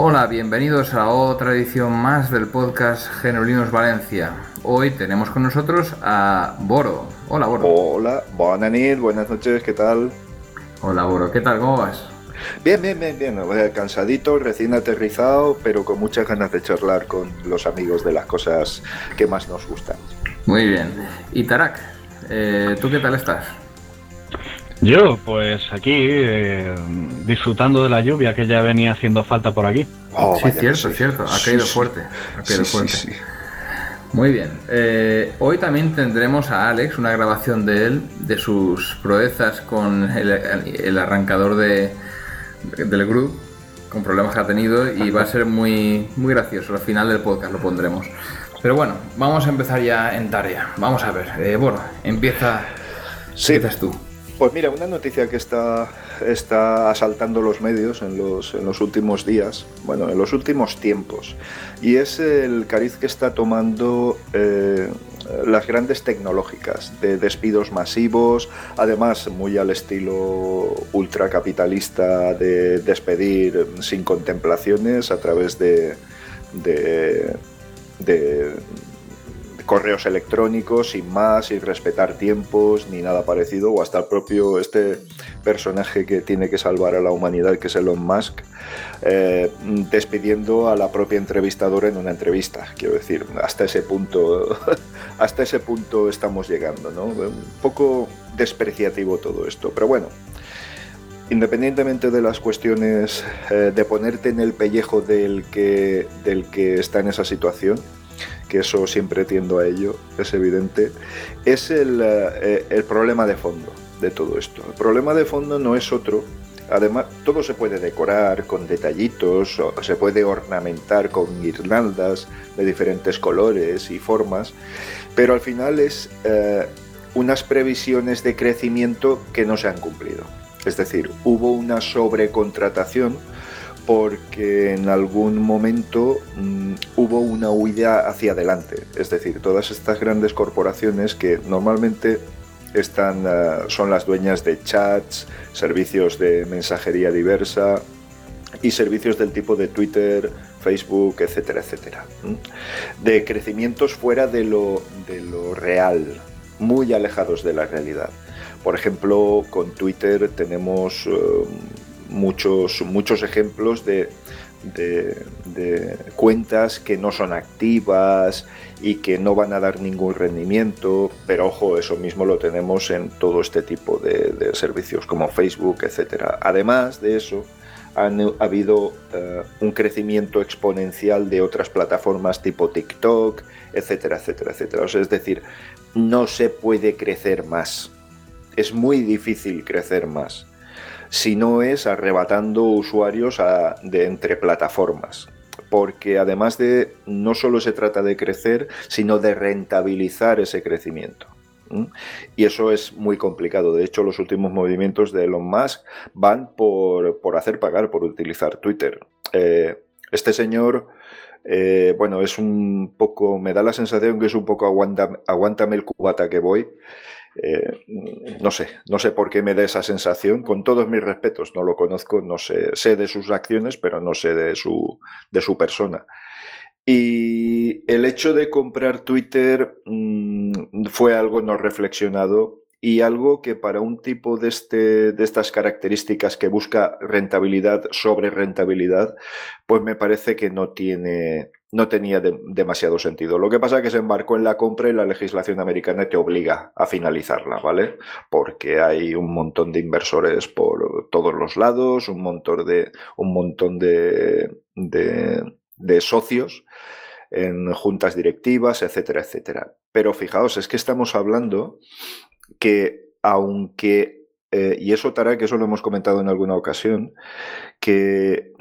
Hola, bienvenidos a otra edición más del podcast Genulinos Valencia. Hoy tenemos con nosotros a Boro. Hola, Boro. Hola, buenas nit, buenas noches, ¿qué tal? Hola, Boro. ¿Qué tal? ¿Cómo vas? Bien, bien, bien, bien. Cansadito, recién aterrizado, pero con muchas ganas de charlar con los amigos de las cosas que más nos gustan. Muy bien. Y Tarak, eh, ¿tú qué tal estás? Yo, pues aquí, eh, disfrutando de la lluvia que ya venía haciendo falta por aquí. Oh, sí, vaya, cierto, sí. cierto. Ha caído sí. fuerte. Ha caído Sí, fuerte. sí, sí. Muy bien. Eh, hoy también tendremos a Alex, una grabación de él, de sus proezas con el, el arrancador de, del grupo, con problemas que ha tenido, y va a ser muy, muy gracioso. Al final del podcast lo pondremos. Pero bueno, vamos a empezar ya en tarea. Vamos a ver. Eh, bueno, empieza. Sí. Empiezas tú. Pues mira, una noticia que está, está asaltando los medios en los, en los últimos días, bueno, en los últimos tiempos, y es el cariz que está tomando eh, las grandes tecnológicas, de despidos masivos, además muy al estilo ultracapitalista de despedir sin contemplaciones a través de, de, de correos electrónicos sin más, sin respetar tiempos ni nada parecido, o hasta el propio este personaje que tiene que salvar a la humanidad, que es Elon Musk, eh, despidiendo a la propia entrevistadora en una entrevista. Quiero decir, hasta ese punto, hasta ese punto estamos llegando, ¿no? Un poco despreciativo todo esto, pero bueno. Independientemente de las cuestiones eh, de ponerte en el pellejo del que, del que está en esa situación, que eso siempre tiendo a ello, es evidente, es el, eh, el problema de fondo de todo esto. El problema de fondo no es otro. Además, todo se puede decorar con detallitos, se puede ornamentar con guirnaldas de diferentes colores y formas, pero al final es eh, unas previsiones de crecimiento que no se han cumplido. Es decir, hubo una sobrecontratación porque en algún momento mm, hubo una huida hacia adelante. Es decir, todas estas grandes corporaciones que normalmente están, ah, son las dueñas de chats, servicios de mensajería diversa y servicios del tipo de Twitter, Facebook, etcétera, etcétera. De crecimientos fuera de lo, de lo real, muy alejados de la realidad. Por ejemplo, con Twitter tenemos eh, muchos, muchos ejemplos de, cuentas que no son activas y que no van a dar ningún rendimiento, pero ojo, eso mismo lo tenemos en todo este tipo de, servicios como Facebook, etcétera. Además de eso, han ha habido eh, un crecimiento exponencial de otras plataformas tipo TikTok, etcétera, etcétera, etcétera. Es decir, no se puede crecer más. Es muy difícil crecer más si no es arrebatando usuarios a- de entre plataformas. Porque además de no solo se trata de crecer, sino de rentabilizar ese crecimiento. Y eso es muy complicado. De hecho, los últimos movimientos de Elon Musk van por, por hacer pagar por utilizar Twitter. Eh, este señor, eh, bueno, es un poco, me da la sensación que es un poco aguanta- aguántame el cubata que voy. Eh, no sé, no sé por qué me da esa sensación, con todos mis respetos, no lo conozco, no sé, sé de sus acciones, pero no sé de su, de su persona. Y el hecho de comprar Twitter mm, fue algo no reflexionado y algo que para un tipo de, este, de estas características que busca rentabilidad sobre rentabilidad, pues me parece que no tiene, no tenía de- demasiado sentido. Lo que pasa es que se embarcó en la compra y la legislación americana te obliga a finalizarla, ¿vale? Porque hay un montón de inversores por todos los lados, un montón de, un montón de, de, de socios en juntas directivas, etcétera, etcétera. Pero fijaos, es que estamos hablando que aunque eh, y eso, Tara, que eso lo hemos comentado en alguna ocasión, que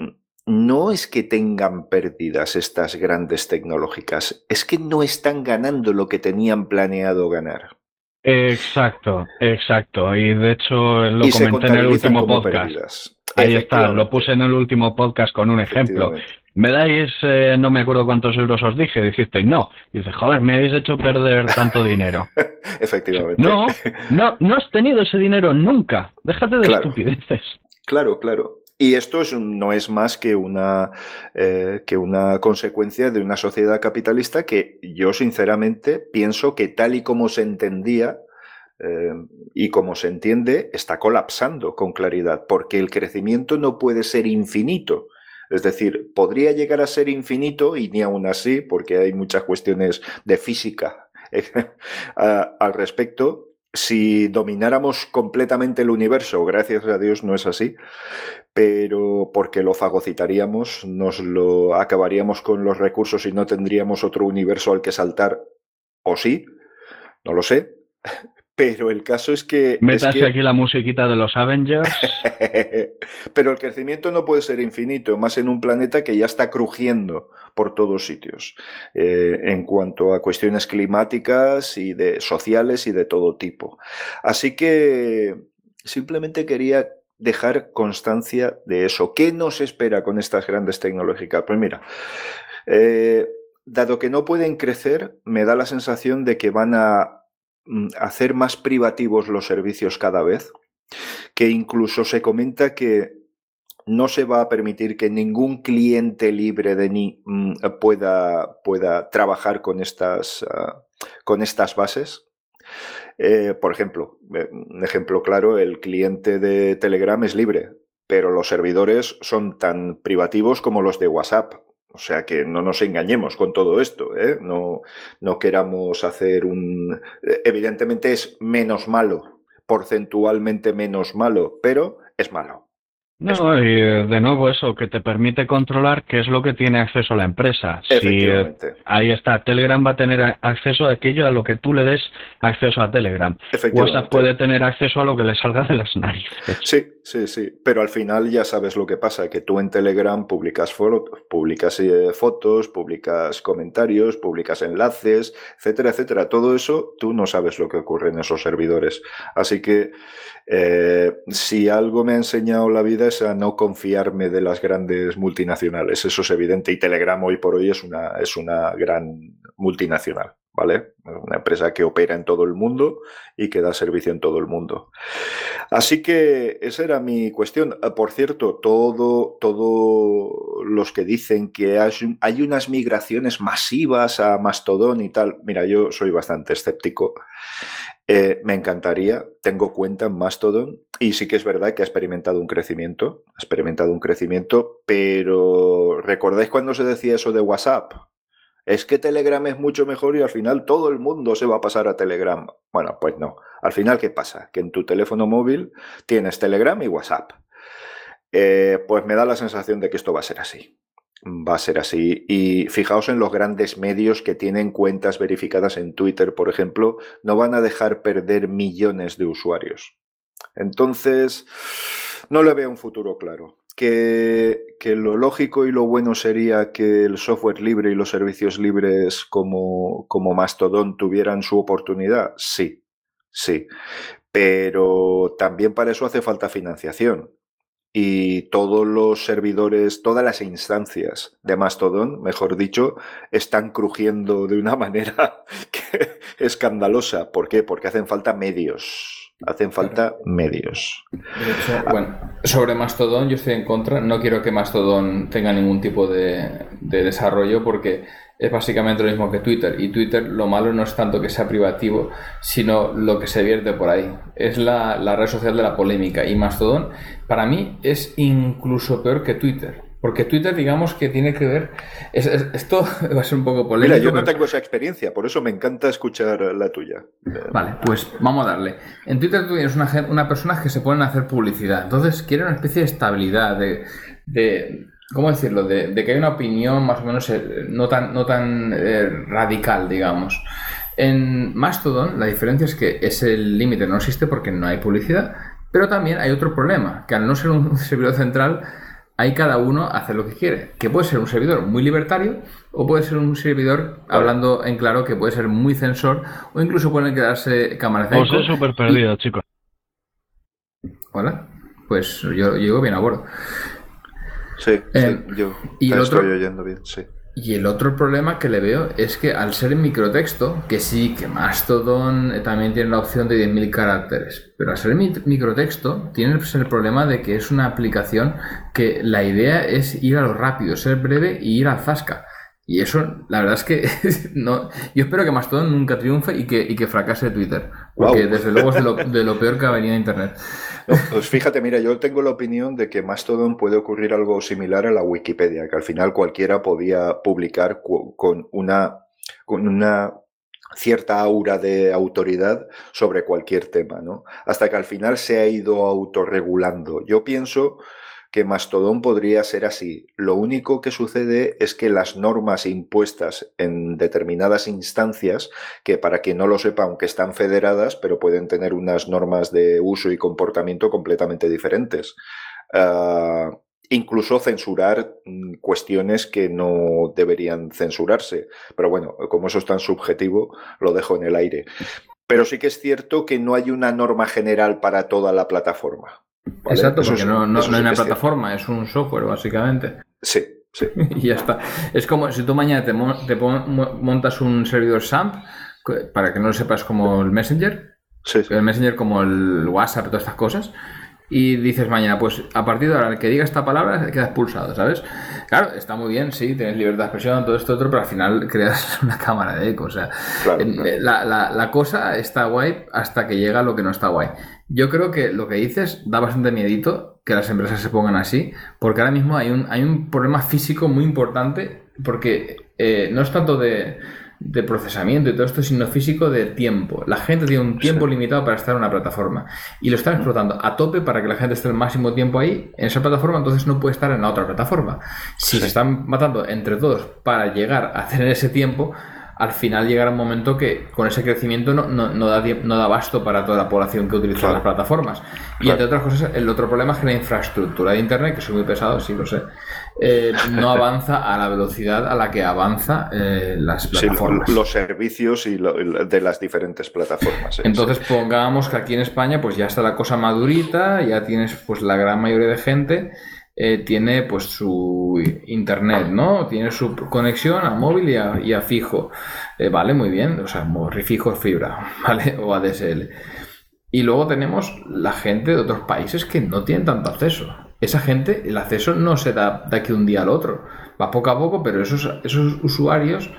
no es que tengan pérdidas estas grandes tecnológicas, es que no están ganando lo que tenían planeado ganar. Exacto, exacto. Y de hecho lo comenté en el último podcast. Ahí está, lo puse en el último podcast con un ejemplo. ¿Me dais, eh, no me acuerdo cuántos euros os dije? Dijisteis no. Y dice, joder, me habéis hecho perder tanto dinero. Efectivamente. No, no, no has tenido ese dinero nunca. Déjate de estupideces. Claro, claro. Y esto no es más que una, eh, que una consecuencia de una sociedad capitalista que yo sinceramente pienso que tal y como se entendía eh, y como se entiende, está colapsando con claridad, porque el crecimiento no puede ser infinito. Es decir, podría llegar a ser infinito y ni aún así, porque hay muchas cuestiones de física al respecto, si domináramos completamente el universo, gracias a Dios no es así, pero porque lo fagocitaríamos, nos lo acabaríamos con los recursos y no tendríamos otro universo al que saltar, o sí, no lo sé, pero el caso es que... Métase aquí la musiquita de los Avengers. Pero el crecimiento no puede ser infinito, más en un planeta que ya está crujiendo por todos sitios, eh, en cuanto a cuestiones climáticas y de sociales y de todo tipo. Así que simplemente quería dejar constancia de eso. ¿Qué nos espera con estas grandes tecnológicas? Pues mira, eh, dado que no pueden crecer, me da la sensación de que van a hacer más privativos los servicios cada vez, que incluso se comenta que no se va a permitir que ningún cliente libre de ni mm, pueda, pueda trabajar con estas, ah, con estas bases. Eh, por ejemplo, eh, un ejemplo claro, el cliente de Telegram es libre, pero los servidores son tan privativos como los de WhatsApp. O sea que no nos engañemos con todo esto, ¿eh? no, no queramos hacer un... Evidentemente es menos malo, porcentualmente menos malo, pero es malo. No, y eh, de nuevo eso, que te permite controlar qué es lo que tiene acceso la empresa. Si, eh, ahí está, Telegram va a tener acceso a aquello a lo que tú le des acceso a Telegram. WhatsApp puede tener acceso a lo que le salga de las narices. Sí, sí, sí, pero al final ya sabes lo que pasa, que tú en Telegram publicas, publicas eh, fotos, publicas comentarios, publicas enlaces, etcétera, etcétera. Todo eso tú no sabes lo que ocurre en esos servidores. Así que si algo me ha enseñado la vida a no confiarme de las grandes multinacionales. Eso es evidente y Telegram hoy por hoy es una, es una gran multinacional, ¿vale? Una empresa que opera en todo el mundo y que da servicio en todo el mundo. Así que esa era mi cuestión. Ah, por cierto, todo, todo los que dicen que hay unas migraciones masivas a Mastodon y tal, mira, yo soy bastante escéptico. Eh, me encantaría, tengo cuenta en Mastodon y sí que es verdad que ha experimentado un crecimiento, ha experimentado un crecimiento, pero ¿recordáis cuando se decía eso de WhatsApp? Es que Telegram es mucho mejor y al final todo el mundo se va a pasar a Telegram. Bueno, pues no. Al final, ¿qué pasa? Que en tu teléfono móvil tienes Telegram y WhatsApp. Eh, pues me da la sensación de que esto va a ser así. Va a ser así. Y fijaos en los grandes medios que tienen cuentas verificadas en Twitter, por ejemplo, no van a dejar perder millones de usuarios. Entonces, no le veo un futuro claro. Que, que, lo lógico y lo bueno sería que el software libre y los servicios libres como, como Mastodon tuvieran su oportunidad, sí, sí. Pero también para eso hace falta financiación y todos los servidores, todas las instancias de Mastodon, mejor dicho, están crujiendo de una manera escandalosa. ¿Por qué? Porque hacen falta medios. Hacen falta medios. De hecho, bueno, sobre Mastodon yo estoy en contra. No quiero que Mastodon tenga ningún tipo de, de desarrollo porque es básicamente lo mismo que Twitter. Y Twitter lo malo no es tanto que sea privativo, sino lo que se vierte por ahí. Es la, red social de la polémica. Y Mastodon, para mí, es incluso peor que Twitter. Porque Twitter, digamos que tiene que ver. esto va a ser un poco polémico. Mira, yo no tengo esa experiencia, por eso me encanta escuchar la tuya. Vale, pues vamos a darle. En Twitter tú tienes una, una personas que se ponen a hacer publicidad. Entonces quieren una especie de estabilidad, de ¿cómo decirlo? De, que hay una opinión más o menos eh, no tan, no tan eh, radical, digamos. En Mastodon la diferencia es que ese límite no existe porque no hay publicidad, Pero también hay otro problema, que al no ser un servidor central, hay cada uno hace lo que quiere. Que puede ser un servidor muy libertario o puede ser un servidor, hablando en claro, que puede ser muy censor o incluso pueden quedarse cámaras de Os he súper perdido, chicos. Hola. Pues yo, llego bien a bordo. Sí, eh, yo y el estoy oyendo bien, sí. Y el otro problema que le veo es que al ser en microtexto, que sí, que Mastodon eh, también tiene la opción de 10.000 caracteres, pero al ser en microtexto tienes el problema de que es una aplicación que la idea es ir a lo rápido, ser breve y ir al zasca. Y eso, la verdad es que no. Yo espero que Mastodon nunca triunfe y que, y que fracase Twitter. Porque desde luego es de lo, de lo, peor que ha venido a Internet. Pues fíjate, mira, yo tengo la opinión de que Mastodon puede ocurrir algo similar a la Wikipedia, que al final cualquiera podía publicar con una, con una cierta aura de autoridad sobre cualquier tema, ¿no? Hasta que al final se ha ido autorregulando. Yo pienso que Mastodon podría ser así. Lo único que sucede es que las normas impuestas en determinadas instancias, que para quien no lo sepa, aunque están federadas, pero pueden tener unas normas de uso y comportamiento completamente diferentes. Ah, incluso censurar mm, cuestiones que no deberían censurarse. Pero bueno, como eso es tan subjetivo, lo dejo en el aire. Pero sí que es cierto que no hay una norma general para toda la plataforma. Exacto, porque no, no, hay una plataforma, es un software básicamente. Sí, sí. y ya está. Es como si tú mañana te, montas un servidor SAMP, para que no lo sepas como el Messenger, sí, el Messenger como el WhatsApp, todas estas cosas, y dices mañana, pues a partir de ahora, el que diga esta palabra queda expulsado, ¿sabes? Claro, está muy bien, sí, tienes libertad de expresión, todo esto, otro, pero al final creas una cámara de eco. O sea, eh, La, la, la, cosa está guay hasta que llega lo que no está guay. Yo creo que lo que dices da bastante miedito que las empresas se pongan así, porque ahora mismo hay un, hay un problema físico muy importante, porque eh, no es tanto de, procesamiento y todo esto, sino físico de tiempo. La gente tiene un tiempo limitado para estar en una plataforma y lo están explotando a tope para que la gente esté el máximo tiempo ahí en esa plataforma, entonces no puede estar en la otra plataforma. Si se están matando entre todos para llegar a tener ese tiempo, al final llegará un momento que con ese crecimiento no, no, no da, no da basto para toda la población que utiliza las plataformas. Y entre otras cosas, el otro problema es que la infraestructura de Internet, que soy muy pesado, sí lo sé, eh, no avanza a la velocidad a la que avanza eh, las plataformas. los servicios y de las diferentes plataformas. Entonces pongamos que aquí en España pues ya está la cosa madurita, ya tienes pues la gran mayoría de gente eh, tiene pues su internet, ¿no? Tiene su conexión a móvil y a, fijo. Eh, vale, muy bien. O sea, fijo fibra, ¿vale? O ADSL. Y luego tenemos la gente de otros países que no tienen tanto acceso. Esa gente, el acceso no se da de aquí un día al otro. Va poco a poco, pero esos, esos usuarios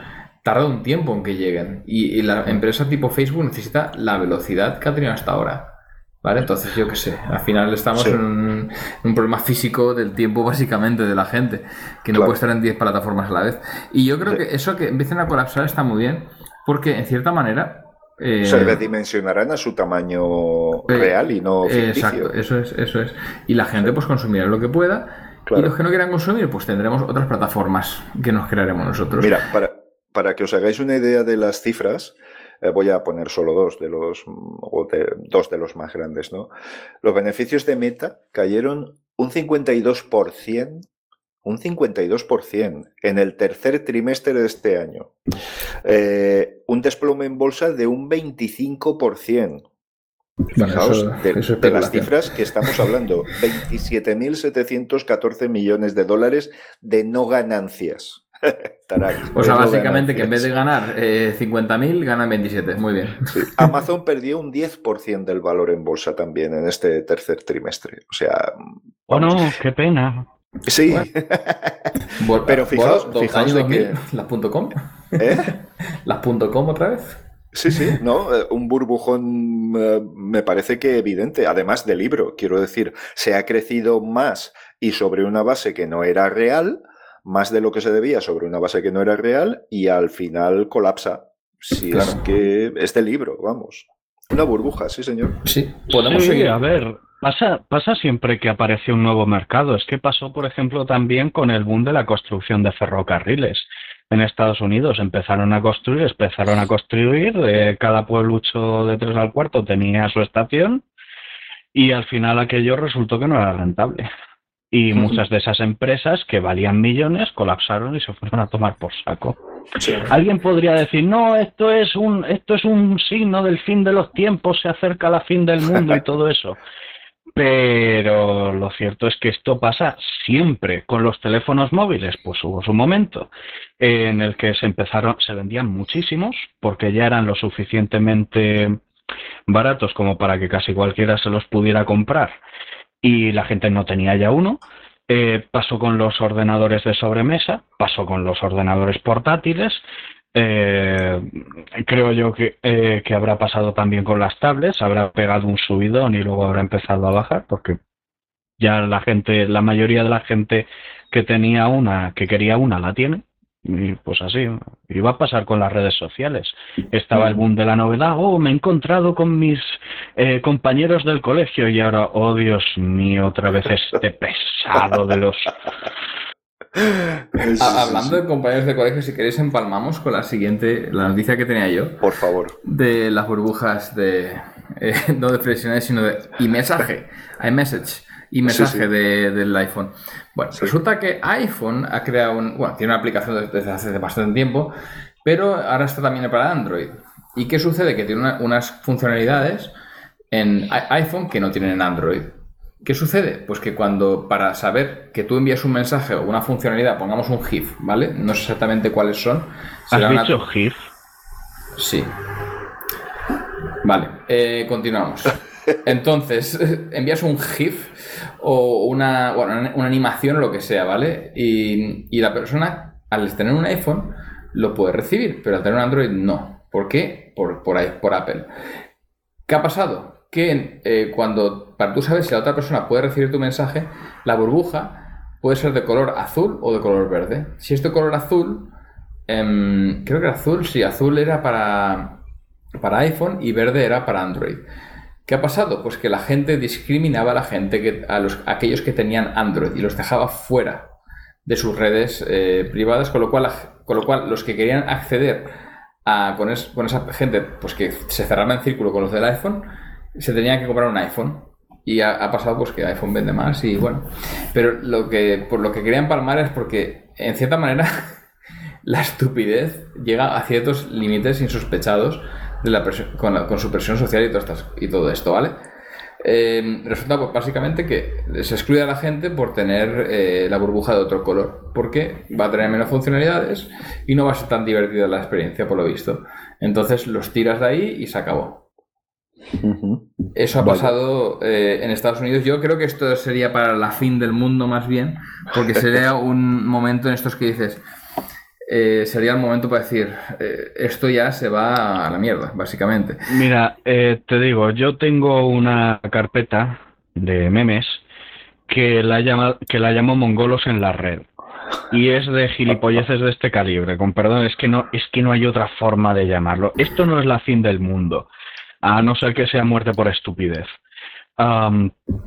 tarda un tiempo en que lleguen. Y, y la empresa tipo Facebook necesita la velocidad que ha tenido hasta ahora. ¿Vale? Entonces, yo qué sé, al final estamos en, un, problema físico del tiempo, básicamente, de la gente, que no puede estar en 10 plataformas a la vez. Y yo creo que eso que empiecen a colapsar está muy bien, porque en cierta manera. Eh, se redimensionarán a su tamaño eh, real y no ficticio. Exacto, eso es, eso es. Y la gente, pues, consumirá lo que pueda. Y los que no quieran consumir, pues tendremos otras plataformas que nos crearemos nosotros. Mira, para, para que os hagáis una idea de las cifras, eh, voy a poner solo dos de los, o dos de los más grandes, ¿no? Los beneficios de Meta cayeron un 52%, un 52% en el tercer trimestre de este año. Eh, un desplome en bolsa de un 25%. Fijaos de, de, las cifras que estamos hablando, 27.714 millones de dólares de no ganancias. o sea, básicamente que en vez de ganar eh, 50.000, ganan 27. Muy bien. Amazon perdió un 10% del valor en bolsa también en este tercer trimestre. O sea. Oh, no, qué pena. Sí. Pero fijaos, fijaos de que. Las .com. ¿Eh? Las .com otra vez. Sí, sí, no, eh, un burbujón eh, me parece que evidente, además del libro, quiero decir, se ha crecido más y sobre una base que no era real, más de lo que se debía sobre una base que no era real y al final colapsa. Si es que este libro, vamos. Una burbuja, sí, señor. Sí, podemos seguir. A ver, pasa, pasa siempre que aparece un nuevo mercado. Es que pasó, por ejemplo, también con el boom de la construcción de ferrocarriles. En Estados Unidos empezaron a construir, empezaron a construir, eh, cada pueblucho de tres al cuarto tenía su estación Y al final aquello resultó que no era rentable. Y muchas de esas empresas que valían millones colapsaron y se fueron a tomar por saco. Alguien podría decir, no, esto es un, esto es un signo del fin de los tiempos, se acerca la fin del mundo y todo eso. Pero lo cierto es que esto pasa siempre con los teléfonos móviles. Pues hubo su momento en el que se empezaron, se vendían muchísimos porque ya eran lo suficientemente baratos como para que casi cualquiera se los pudiera comprar y la gente no tenía ya uno. Eh, pasó con los ordenadores de sobremesa, pasó con los ordenadores portátiles, eh, creo yo que, eh, que, habrá pasado también con las tablets, habrá pegado un subidón y luego habrá empezado a bajar, porque ya la gente, la mayoría de la gente que tenía una, que quería una, la tiene. Y pues así, iba a pasar con las redes sociales. Estaba el boom de la novedad, oh, me he encontrado con mis eh, compañeros del colegio y ahora, oh Dios mío, otra vez este pesado de los... Hablando de compañeros de colegio, si queréis empalmamos con la siguiente, la noticia que tenía yo. Por favor. De las burbujas de, eh, no de presiones, sino de e-mensaje, iMessage y mensaje del iPhone. Bueno, resulta que iPhone ha creado un. Bueno, tiene una aplicación desde hace bastante tiempo, pero ahora está también para Android. ¿Y qué sucede? Que tiene unas funcionalidades en iPhone que no tienen en Android. ¿Qué sucede? Pues que cuando para saber que tú envías un mensaje o una funcionalidad, pongamos un GIF, ¿vale? No sé exactamente cuáles son. ¿Has dicho GIF? Sí. Vale, eh, continuamos. Entonces, envías un GIF o una, bueno, una animación o lo que sea, ¿vale? Y, la persona, al tener un iPhone, lo puede recibir, pero al tener un Android no. ¿Por qué? Por, por, Apple. ¿Qué ha pasado? Que eh, cuando, para tú sabes si la otra persona puede recibir tu mensaje, la burbuja puede ser de color azul o de color verde. Si es de color azul, em, creo que azul, sí, azul era para, para iPhone y verde era para Android. ¿Qué ha pasado? Pues que la gente discriminaba a la gente, que, a, los, aquellos que tenían Android y los dejaba fuera de sus redes eh, privadas, con lo, cual, con lo cual los que querían acceder a, con, esa gente, pues que se cerraban en círculo con los del iPhone, se tenían que comprar un iPhone. Y ha, pasado pues que iPhone vende más y bueno. Pero lo que, por lo que querían palmar es porque, en cierta manera, la estupidez llega a ciertos límites insospechados de la con, su presión social y todo, estas, y todo esto, ¿vale? Eh, resulta pues, básicamente que se excluye a la gente por tener eh, la burbuja de otro color, porque va a tener menos funcionalidades y no va a ser tan divertida la experiencia, por lo visto. Entonces los tiras de ahí y se acabó. Eso ha pasado eh, en Estados Unidos. Yo creo que esto sería para la fin del mundo más bien, porque sería un momento en estos que dices, eh, sería el momento para decir, eh, esto ya se va a la mierda, básicamente. Mira, eh, te digo, yo tengo una carpeta de memes que la, llama, que la llamo mongolos en la red. Y es de gilipolleces de este calibre, con perdón, es que no, es que no hay otra forma de llamarlo. Esto no es la fin del mundo, a no ser que sea muerte por estupidez.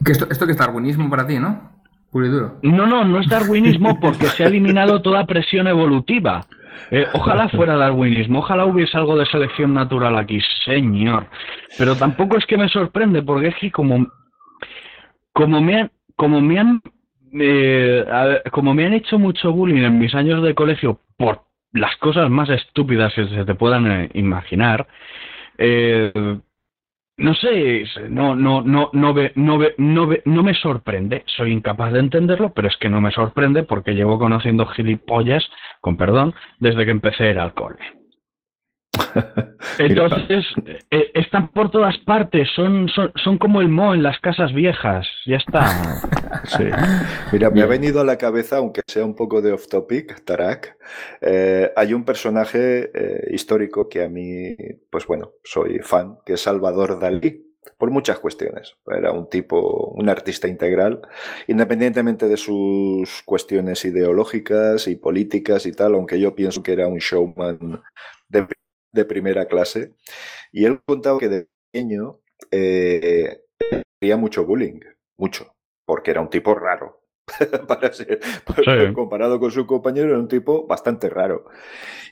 esto, esto que es darwinismo para ti, ¿no? No, no, no es darwinismo porque se ha eliminado toda presión evolutiva. Eh, ojalá fuera darwinismo, ojalá hubiese algo de selección natural aquí, señor. Pero tampoco es que me sorprende, porque es que como, como me han, como me han, eh, como me han hecho mucho bullying en mis años de colegio por las cosas más estúpidas que se te puedan eh, imaginar, eh, no sé, no, no, no, no, ve, no, ve, no, ve, no me sorprende. Soy incapaz de entenderlo, pero es que no me sorprende porque llevo conociendo gilipollas, con perdón, desde que empecé el alcohol. Entonces, eh, están por todas partes, son, son, son, como el mo en las casas viejas, ya está. Sí. Mira, me ha venido a la cabeza, aunque sea un poco de off topic, Tarak, eh, hay un personaje eh, histórico que a mí, pues bueno, soy fan, que es Salvador Dalí por muchas cuestiones. Era un tipo, un artista integral, independientemente de sus cuestiones ideológicas y políticas y tal, aunque yo pienso que era un showman de de primera clase y él contaba que de pequeño eh, mucho bullying, mucho, porque era un tipo raro. Para ser, comparado con su compañero, era un tipo bastante raro.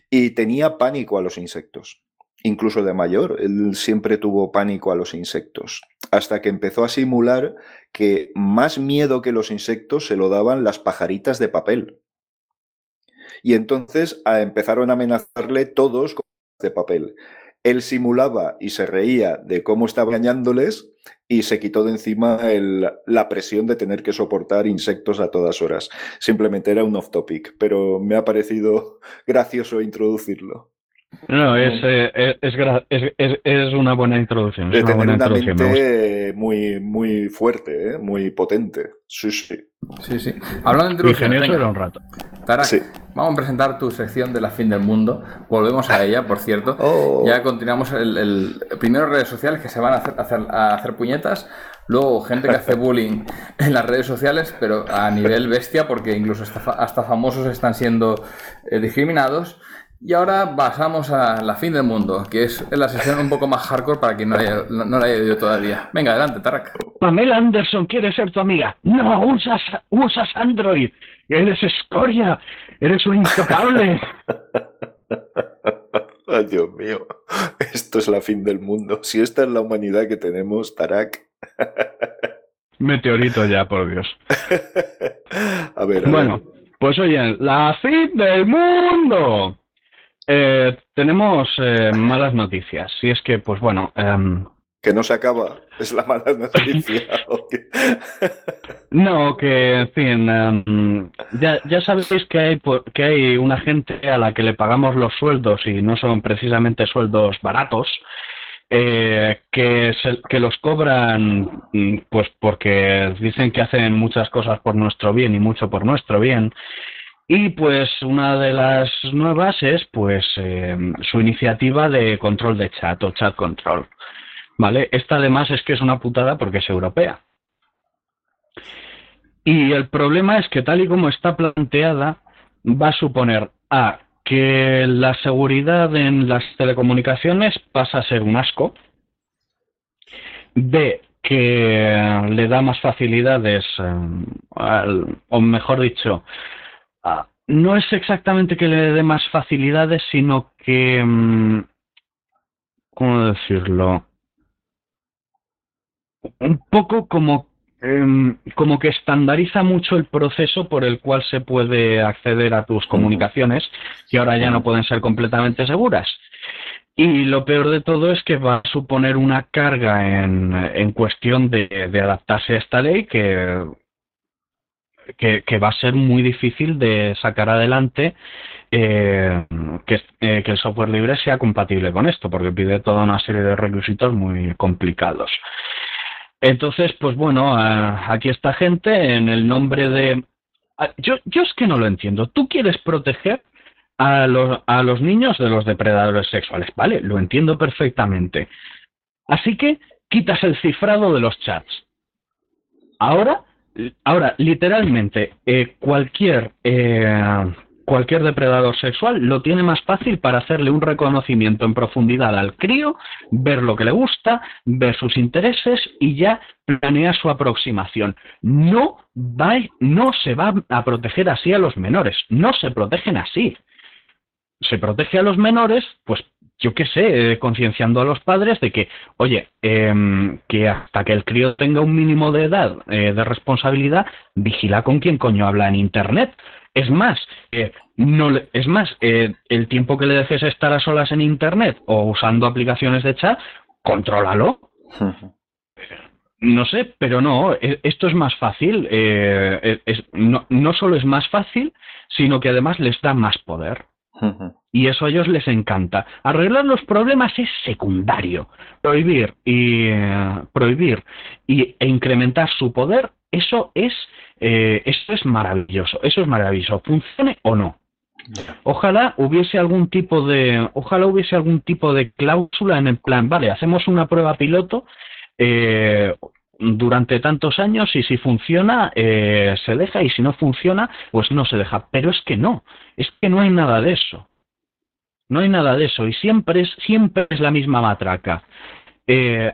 Y tenía pánico a los insectos. incluso de mayor, él siempre tuvo pánico a los insectos, hasta que empezó a simular que más miedo que los insectos se lo daban las pajaritas de papel. Y entonces empezaron a amenazarle todos con de papel. Él simulaba y se reía de cómo estaba engañándoles y se quitó de encima la presión de tener que soportar insectos a todas horas. Simplemente era un off topic, pero me ha parecido gracioso introducirlo. No, es, eh, es, es, una buena introducción. Es una, buena una mente muy, muy fuerte, ¿eh? muy potente. Sí, sí. Sí, sí. Hablando de introducción, era un rato. Vamos a presentar tu sección de la fin del mundo. Volvemos a ella, por cierto. Oh. Ya continuamos el, el, primero redes sociales que se van a hacer, a hacer puñetas. Luego, gente que hace bullying en las redes sociales, pero a nivel bestia, porque incluso hasta, hasta famosos están siendo eh, discriminados. Y ahora pasamos a la fin del mundo, que es la sesión un poco más hardcore para quien no, no, la haya oído todavía. Venga, adelante, Tarak. Pamela Anderson quiere ser tu amiga. No, usas, usas Android. Eres escoria. Eres un intocable. Ay, Dios mío. Esto es la fin del mundo. Si esta es la humanidad que tenemos, Tarak. Meteorito ya, por Dios. a ver. bueno, pues oye, la fin del mundo. Eh, tenemos eh, malas noticias. Y es que, pues bueno. Em, que no se acaba, es la mala noticia. no, que, en fin, em, ya, ya sabéis que hay, que hay una gente a la que le pagamos los sueldos y no son precisamente sueldos baratos. Eh, que, que los cobran mm, pues porque dicen que hacen muchas cosas por nuestro bien y mucho por nuestro bien y pues una de las nuevas es pues em, su iniciativa de control de chat o chat control. ¿Vale? Esta además es que es una putada porque es europea. Y el problema es que tal y como está planteada va a suponer A que la seguridad en las telecomunicaciones pasa a ser un asco. B que le da más facilidades, em, o mejor dicho, no es exactamente que le dé más facilidades, sino que... Mm, ¿Cómo decirlo? Un poco como, em, como que estandariza mucho el proceso por el cual se puede acceder a tus comunicaciones, que ahora ya no pueden ser completamente seguras. Y lo peor de todo es que va a suponer una carga en, en cuestión de, de adaptarse a esta ley que que, va a ser muy difícil de sacar adelante eh, eh, que, el software libre sea compatible con esto, porque pide toda una serie de requisitos muy complicados. Entonces, pues bueno, aquí está gente en el nombre de... Yo, yo es que no lo entiendo. Tú quieres proteger a los, a los niños de los depredadores sexuales, ¿vale? Lo entiendo perfectamente. Así que quitas el cifrado de los chats. Ahora Ahora, literalmente, eh, cualquier, eh, cualquier depredador sexual lo tiene más fácil para hacerle un reconocimiento en profundidad al crío, ver lo que le gusta, ver sus intereses y ya planea su aproximación. No, va, no se va a proteger así a los menores, no se protegen así. Se protege a los menores, pues yo qué sé, eh, concienciando a los padres de que, oye, em, que hasta que el crío tenga un mínimo de edad eh, de responsabilidad, vigila con quién coño habla en Internet. Es más, eh, no es más, el tiempo que le dejes estar a solas en Internet o usando aplicaciones de chat, contrólalo. No sé, pero no, e, esto es más fácil. no, no solo es más fácil, sino que además les da más poder. Y eso a ellos les encanta. Arreglar los problemas es secundario. Prohibir y eh, prohibir y, e incrementar su poder, eso es, eh, eso es maravilloso. Eso es maravilloso, funcione o no. Ojalá hubiese algún tipo de, ojalá hubiese algún tipo de cláusula en el plan. Vale, hacemos una prueba piloto. Eh, durante tantos años y si funciona eh, se deja y si no funciona pues no se deja. Pero es que no es que no hay nada de eso. No hay nada de eso y siempre es siempre es la misma matraca. Eh,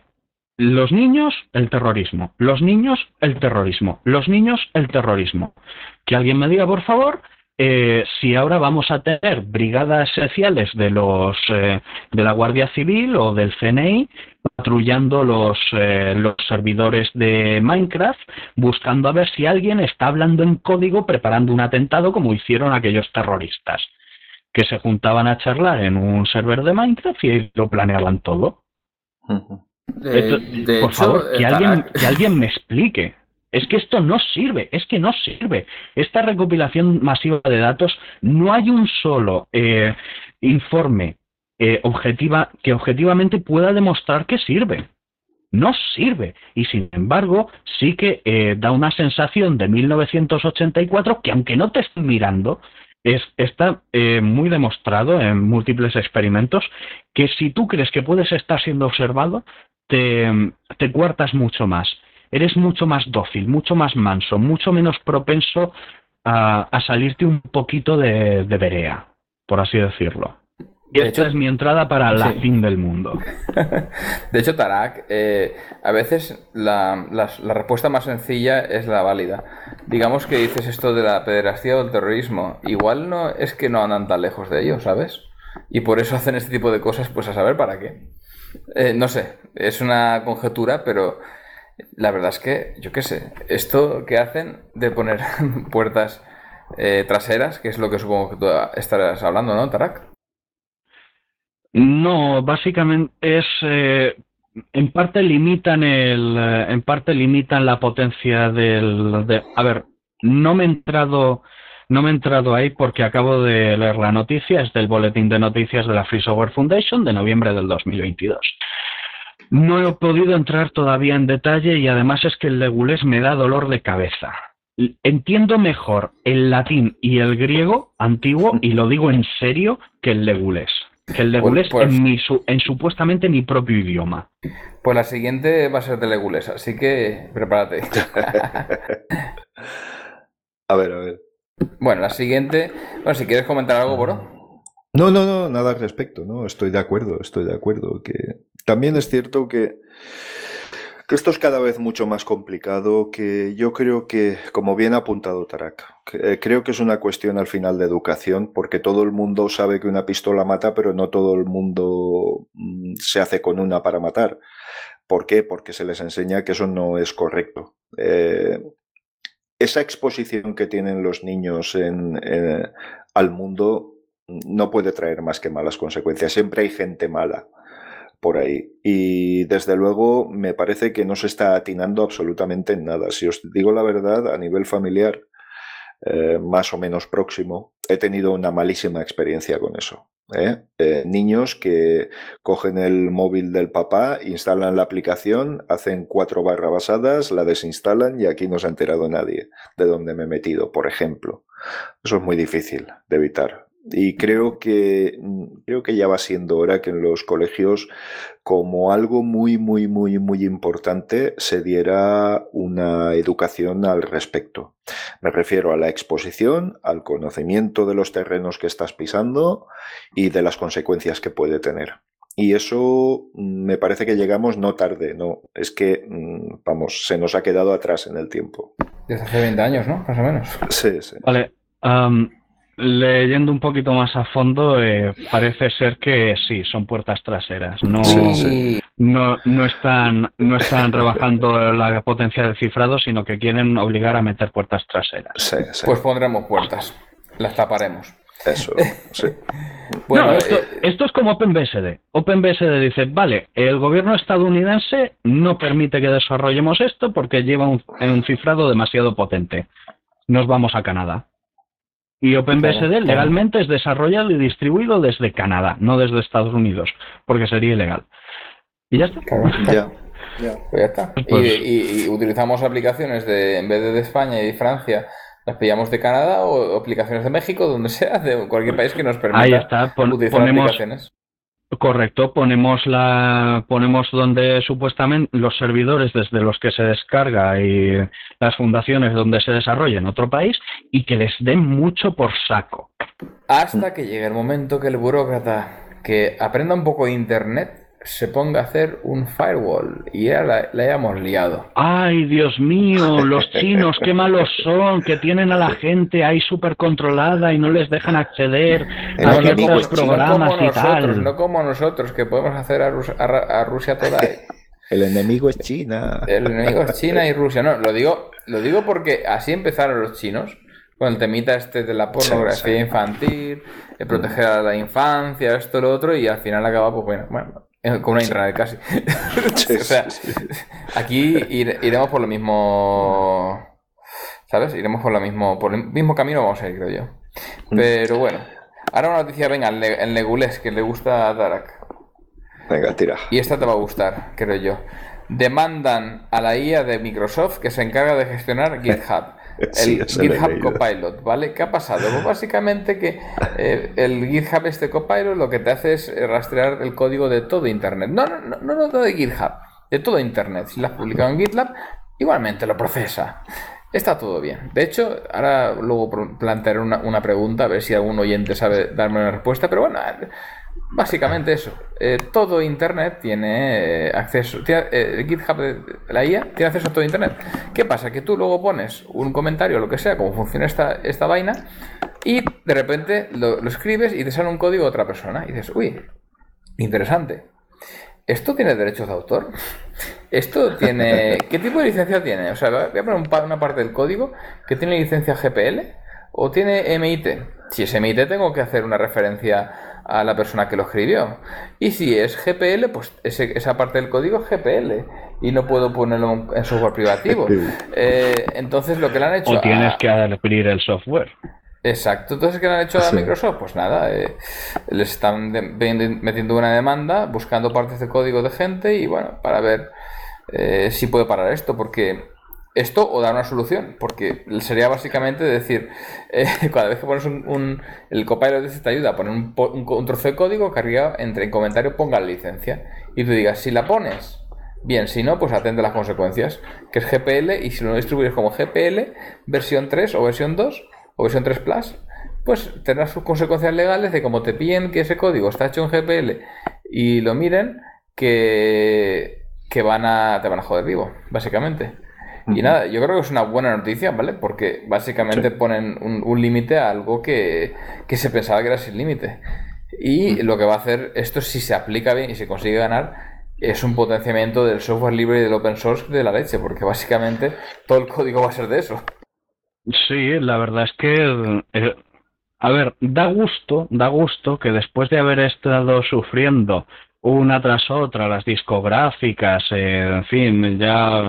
los niños el terrorismo. Los niños el terrorismo. Los niños el terrorismo. Que alguien me diga por favor eh, si ahora vamos a tener brigadas esenciales de los eh, de la Guardia Civil o del CNI patrullando los, eh, los servidores de Minecraft buscando a ver si alguien está hablando en código preparando un atentado como hicieron aquellos terroristas que se juntaban a charlar en un server de Minecraft y lo planeaban todo. por favor, que alguien, que alguien me explique. Es que esto no sirve, es que no sirve. Esta recopilación masiva de datos, no hay un solo eh, informe eh, objetiva, que objetivamente pueda demostrar que sirve. No sirve. Y sin embargo, sí que eh, da una sensación de 1984 que aunque no te estén mirando, es, está muy demostrado en múltiples experimentos que si tú crees que puedes estar siendo observado, te cuartas mucho más eres mucho más dócil, mucho más manso, mucho menos propenso a, salirte un poquito de, de verea, por así decirlo. Y esta es mi entrada para la fin del mundo. De hecho, Tarak, eh, a veces la, respuesta más sencilla es la válida. Digamos que dices esto de la pederastía o el terrorismo. Igual no es que no andan tan lejos de ello, ¿sabes? Y por eso hacen este tipo de cosas, pues a saber para qué. Eh, no sé, es una conjetura, pero la verdad es que, yo qué sé, esto que hacen de poner puertas eh, traseras, que es lo que supongo que tú estarás hablando, ¿no, Tarak? No, básicamente es eh, en parte limitan el eh, en parte limitan la potencia del de, a ver, no me he entrado no me he entrado ahí porque acabo de leer la noticia, es del boletín de noticias de la Free Software Foundation de noviembre del 2022. No he podido entrar todavía en detalle y además es que el legulés me da dolor de cabeza. Entiendo mejor el latín y el griego antiguo, y lo digo en serio, que el legulés. Que el legulés pues, pues en, mi, en supuestamente mi propio idioma. Pues la siguiente va a ser de legulés, así que prepárate. a ver, a ver. Bueno, la siguiente. Bueno, si quieres comentar algo, Boro. No, no, no, nada al respecto, no, estoy de acuerdo, estoy de acuerdo. Que también es cierto que, que esto es cada vez mucho más complicado, que yo creo que, como bien ha apuntado Tarak, eh, creo que es una cuestión al final de educación, porque todo el mundo sabe que una pistola mata, pero no todo el mundo mm, se hace con una para matar. ¿Por qué? Porque se les enseña que eso no es correcto. Eh, esa exposición que tienen los niños en, al mundo no puede traer más que malas consecuencias. Siempre hay gente mala por ahí. Y desde luego me parece que no se está atinando absolutamente en nada. Si os digo la verdad, a nivel familiar, eh, más o menos próximo, he tenido una malísima experiencia con eso. ¿eh? Eh, niños que cogen el móvil del papá, instalan la aplicación, hacen cuatro barra basadas, la desinstalan y aquí no se ha enterado nadie de dónde me he metido, por ejemplo. Eso es muy difícil de evitar. Y creo que, mm, creo que ya va siendo hora que en los colegios, como algo muy, muy, muy, muy importante, se diera una educación al respecto. Me refiero a la exposición, al conocimiento de los terrenos que estás pisando y de las consecuencias que puede tener. Y eso mm, me parece que llegamos no tarde, no, es que, mm, vamos, se nos ha quedado atrás en el tiempo. Desde hace 20 años, ¿no? Más o menos. Sí, sí. Vale. Leyendo un poquito más a fondo, eh, parece ser que sí, son puertas traseras. No, no, no, están, no están rebajando la potencia del cifrado, sino que quieren obligar a meter puertas traseras. Pues pondremos puertas, las taparemos. Eso, sí. bueno, esto, eh, esto, es como OpenBSD. OpenBSD dice, vale, el gobierno estadounidense no permite que desarrollemos esto porque lleva un, un cifrado demasiado potente. Nos vamos a Canadá. Y OpenBSD legalmente es desarrollado y distribuido desde Canadá, no desde Estados Unidos, porque sería ilegal. Y ya está. Ya. Pues ya está. Pues y, utilizamos aplicaciones de, en vez de, de España y Francia, las pillamos de Canadá o aplicaciones de México, donde sea, de cualquier país que nos permita Ahí está. utilizar aplicaciones. Correcto, ponemos la ponemos donde supuestamente los servidores desde los que se descarga y las fundaciones donde se desarrolla en otro país y que les den mucho por saco. Hasta que llegue el momento que el burócrata que aprenda un poco de internet se ponga a hacer un firewall y ya la, hayamos liado. Ay, Dios mío, los chinos, qué malos son, que tienen a la gente ahí súper controlada y no les dejan acceder a ciertos programas y tal. No como nosotros, que podemos hacer a, a Rusia toda. El enemigo es China. El enemigo es China y Rusia. No, lo digo, lo digo porque así empezaron los chinos con el temita este de la pornografía infantil, de proteger a la infancia, esto, lo otro, y al final acaba, pues bueno, bueno con una internet casi. o sea, aquí iremos por lo mismo. ¿Sabes? Iremos por lo mismo. Por el mismo camino vamos a ir, creo yo. Mm. Pero bueno. Ahora una noticia, venga, el Legules, que le gusta a Darak. Venga, tira. Y esta te va a gustar, creo yo. Demandan a la IA de Microsoft que se encarga de gestionar GitHub. el GitHub Copilot, ¿vale? ¿Qué ha pasado? Pues básicamente que eh, el GitHub, este Copilot, lo que te hace es rastrear el código de todo Internet. No, no, no, no, no de GitHub, de todo Internet. Si lo has publicado en GitLab, igualmente lo procesa. Está todo bien. De hecho, ahora luego plantearé una, una pregunta, a ver si algún oyente sabe darme una respuesta, pero bueno, Básicamente eso. Eh, todo Internet tiene eh, acceso. Eh, GitHub de la IA tiene acceso a todo Internet. ¿Qué pasa? Que tú luego pones un comentario, lo que sea, cómo funciona esta, esta vaina, y de repente lo, escribes y te sale un código de otra persona. Y dices, uy, interesante. ¿Esto tiene derechos de autor? ¿Esto tiene. ¿Qué tipo de licencia tiene? O sea, voy a poner una parte del código que tiene licencia GPL o tiene MIT. Si es MIT, tengo que hacer una referencia a la persona que lo escribió. Y si es GPL, pues esa parte del código es GPL y no puedo ponerlo en software privativo. Eh, entonces lo que le han hecho... O tienes que abrir el software. Exacto, entonces ¿qué le han hecho a Microsoft? Pues nada, eh, les están metiendo una demanda, buscando partes de código de gente y bueno, para ver eh, si puede parar esto, porque esto o dar una solución, porque sería básicamente decir, eh, cada vez que pones un, el copilot te ayuda a poner un, trozo de código que arriba entre en comentario ponga la licencia y tú digas, si la pones, bien, si no, pues atende las consecuencias, que es GPL y si lo distribuyes como GPL, versión 3 o versión 2 o versión 3 Plus, pues tendrás sus consecuencias legales de como te piden que ese código está hecho en GPL y lo miren, que, que van a, te van a joder vivo, básicamente. Y nada, yo creo que es una buena noticia, ¿vale? Porque básicamente ponen un, límite a algo que, se pensaba que era sin límite. Y lo que va a hacer esto, si se aplica bien y se consigue ganar, es un potenciamiento del software libre y del open source de la leche, porque básicamente todo el código va a ser de eso. Sí, la verdad es que, eh, a ver, da gusto, da gusto que después de haber estado sufriendo una tras otra, las discográficas, eh, en fin, ya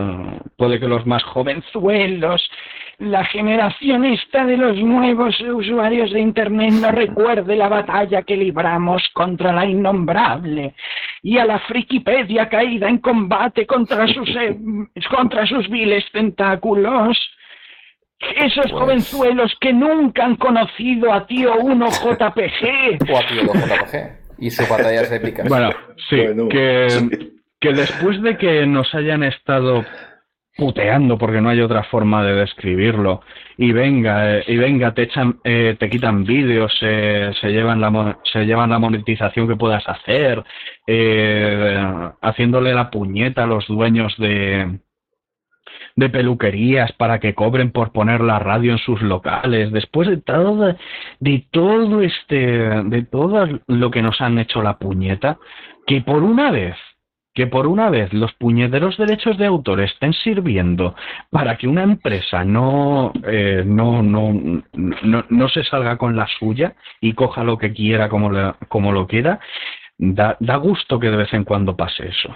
puede que los más jovenzuelos, la generación esta de los nuevos usuarios de Internet no recuerde la batalla que libramos contra la innombrable y a la frikipedia caída en combate contra sus, eh, contra sus viles tentáculos. Esos pues jovenzuelos que nunca han conocido a Tío 1 JPG. O a Tío 2 Y sus batallas épicas. Bueno, sí, que, que después de que nos hayan estado puteando porque no hay otra forma de describirlo y venga eh, y venga te echan eh, te quitan vídeos se llevan la se llevan la monetización que puedas hacer eh, haciéndole la puñeta a los dueños de de peluquerías para que cobren por poner la radio en sus locales, después de todo, de todo este, de todo lo que nos han hecho la puñeta, que por una vez que por una vez los puñederos derechos de autor estén sirviendo para que una empresa no, eh, no, no, no, no, se salga con la suya y coja lo que quiera como, como lo quiera, da, da gusto que de vez en cuando pase eso.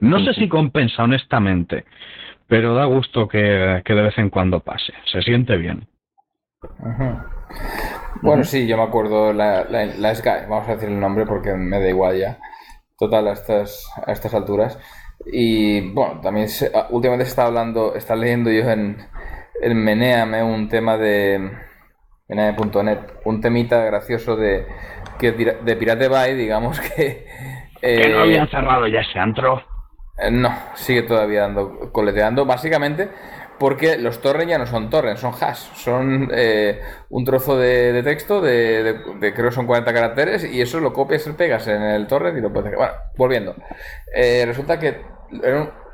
No sé si compensa, honestamente, pero da gusto que, de vez en cuando pase. Se siente bien. Bueno, sí, yo me acuerdo la, la, Sky, vamos a decir el nombre porque me da igual ya. Total, a estas, a estas alturas. Y bueno, también ah, últimamente está hablando, está leyendo yo en, en Meneame un tema de Meneame.net, un temita gracioso de que de Pirate Bay, digamos que. que no habían cerrado ya ese antro. Eh, no, sigue todavía dando, coleteando. Básicamente, porque los torrents ya no son torrents, son hash. Son eh, un trozo de, texto de, creo que son 40 caracteres y eso lo copias y pegas en el torrent y lo puedes... Bueno, volviendo. Eh, resulta que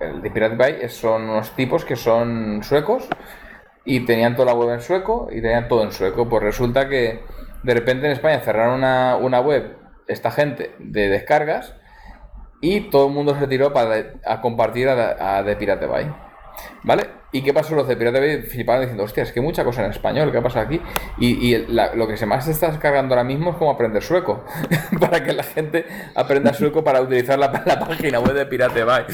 el de Pirate Bay son unos tipos que son suecos y tenían toda la web en sueco y tenían todo en sueco. Pues resulta que de repente en España cerraron una, una web, esta gente, de descargas y todo el mundo se tiró para a compartir a, de Pirate Bay. ¿Vale? ¿Y qué pasó? Los de Pirate Bay fliparon diciendo, hostia, es que hay mucha cosa en español, ¿qué ha pasado aquí? Y, lo que se más está descargando ahora mismo es como aprender sueco, para que la gente aprenda sueco para utilizar la, página web de Pirate Bay.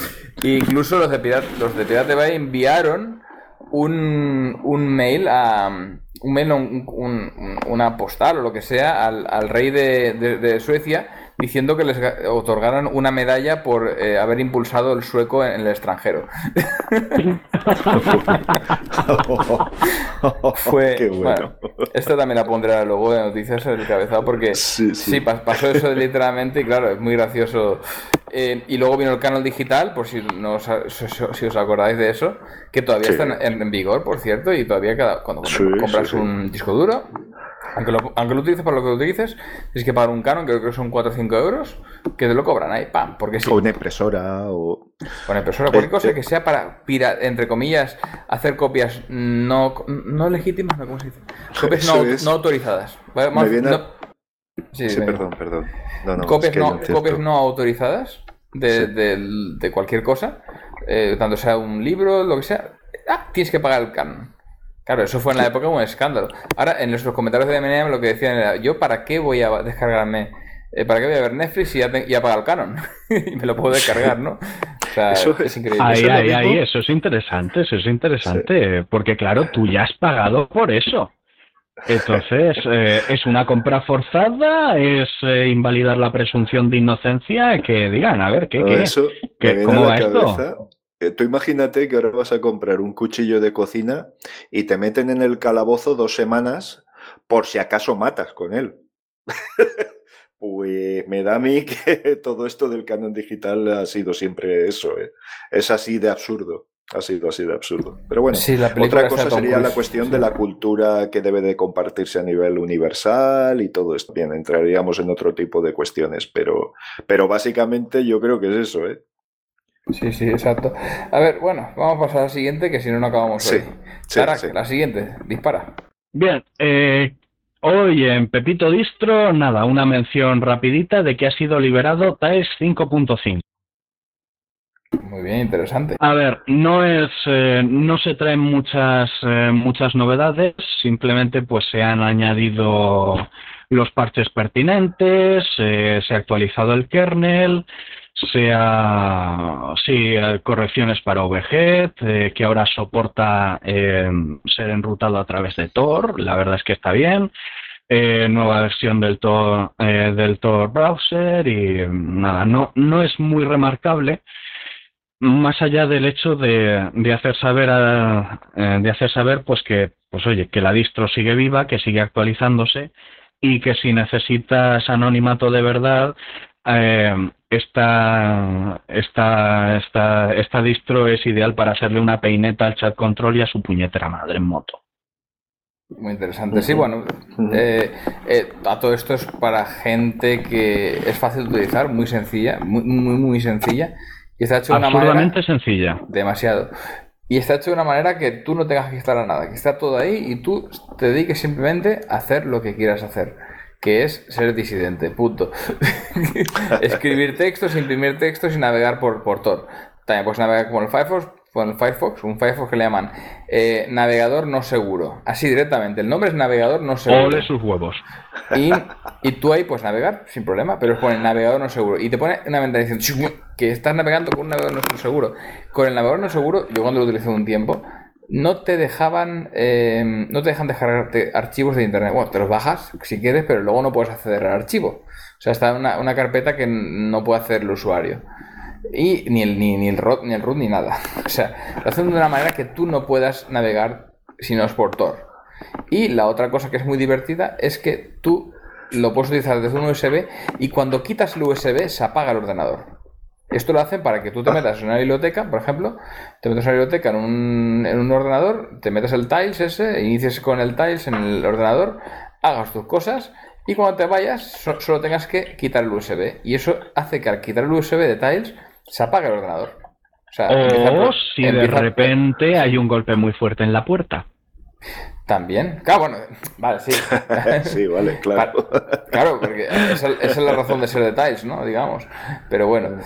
E incluso los de Pirate, los de Pirate enviaron un, un mail a un mail, un, una postal o lo que sea al, al rey de, de Suecia diciendo que les otorgaran una medalla por eh, haber impulsado el sueco en el extranjero. Fue, bueno. esto también la pondré luego de noticias en el cabezado porque sí, pasó eso literalmente y claro, es muy gracioso. Eh, y luego vino el canal digital, por si, no os, si os acordáis de eso, que todavía está en, vigor, por cierto, y todavía cada, cuando compras un disco duro, aunque lo, aunque lo utilices para lo que lo utilices, tienes que pagar un canon, creo que son 4 o 5 euros, que te lo cobran ahí, pam. Porque O una impresora o. Una impresora, cualquier cosa que sea para, entre comillas, hacer copias no, no legítimas, ¿no? ¿cómo se dice? Copias no, autorizadas. sí, perdón, perdón. copias, no, copias no autorizadas de, de, cualquier cosa, eh, tanto sea un libro, lo que sea, ah, tienes que pagar el canon. Claro, eso fue en la época un escándalo. Ahora, en nuestros comentarios de MNM lo que decían era, ¿yo para qué voy a descargarme? Eh, ¿Para qué voy a ver Netflix si ya, ya paga el canon? y me lo puedo descargar, ¿no? O sea, eso es, increíble. Ahí, ahí, ahí, eso es interesante, eso es interesante. Porque claro, tú ya has pagado por eso. Entonces, eh, ¿es una compra forzada? ¿Es eh, invalidar la presunción de inocencia? Que digan, a ver, ¿qué, qué, ¿cómo va esto? Eh, tú imagínate que ahora vas a comprar un cuchillo de cocina y te meten en el calabozo dos semanas por si acaso matas con él. pues me da a mí que todo esto del canon digital ha sido siempre eso. ¿eh? Es así de absurdo. Ha sido así de absurdo. Pero bueno, otra cosa sería la cuestión de la cultura que debe de compartirse a nivel universal y todo esto. Bien, entraríamos en otro tipo de cuestiones, pero, pero básicamente yo creo que es eso, ¿eh? Sí, sí, exacto. A ver, bueno, vamos a pasar a la siguiente, que si no, no acabamos hoy. Sí, la siguiente, dispara. Bien, eh, hoy en Pepito Distro, nada, una mención rapidita de que ha sido liberado TAES 5.5. Muy bien, interesante. A ver, no es, eh, no se traen muchas, eh, muchas novedades, simplemente pues se han añadido los parches pertinentes, se ha actualizado el kernel, sea sí, eh, correcciones para OVG, eh, que ahora soporta eh, ser enrutado a través de Tor, la verdad es que está bien. nueva versión del Tor, del Tor browser y nada, no, no es muy remarcable, más allá del hecho de, de hacer saber de hacer saber pues que pues oye que la distro sigue viva que sigue actualizándose y que si necesitas anonimato de verdad eh, esta, esta, esta, esta distro es ideal para hacerle una peineta al chat control y a su puñetera madre en moto. Muy interesante. Sí, bueno, eh, eh, a todo esto es para gente que es fácil de utilizar, muy sencilla, muy, muy, muy sencilla. Y está hecho de una manera. sencilla. Demasiado. Y está hecho de una manera que tú no tengas que instalar nada, que está todo ahí y tú te dediques simplemente a hacer lo que quieras hacer que es ser disidente, punto. Escribir textos, imprimir textos y navegar por, por Tor. También puedes navegar con el Firefox, con el Firefox, un Firefox que le llaman eh, navegador no seguro. Así directamente, el nombre es navegador no seguro. Ole sus huevos. Y, y, tú ahí puedes navegar sin problema, pero pone navegador no seguro. Y te pone una ventana diciendo que estás navegando con un navegador no seguro. Con el navegador no seguro, yo cuando lo utilicé un tiempo, no te dejaban, eh, no te dejan descargarte archivos de internet. Bueno, te los bajas si quieres, pero luego no puedes acceder al archivo. O sea, está una, una carpeta que no puede hacer el usuario. Y ni el, ni, el root, ni el root ni nada. O sea, lo hacen de una manera que tú no puedas navegar si no es por Tor. Y la otra cosa que es muy divertida es que tú lo puedes utilizar desde un USB y cuando quitas el USB se apaga el ordenador. Esto lo hacen para que tú te ah. metas en una biblioteca, por ejemplo, te metes en una biblioteca en un, en un ordenador, te metes el Tiles ese, inicies con el Tiles en el ordenador, hagas tus cosas y cuando te vayas solo tengas que quitar el USB. Y eso hace que al quitar el USB de Tiles se apague el ordenador. O, si de repente hay un golpe muy fuerte en la puerta. También. Claro, bueno, vale, sí. sí, vale, claro. Claro, porque esa, es la razón de ser de Tiles, ¿no? Digamos. Pero bueno,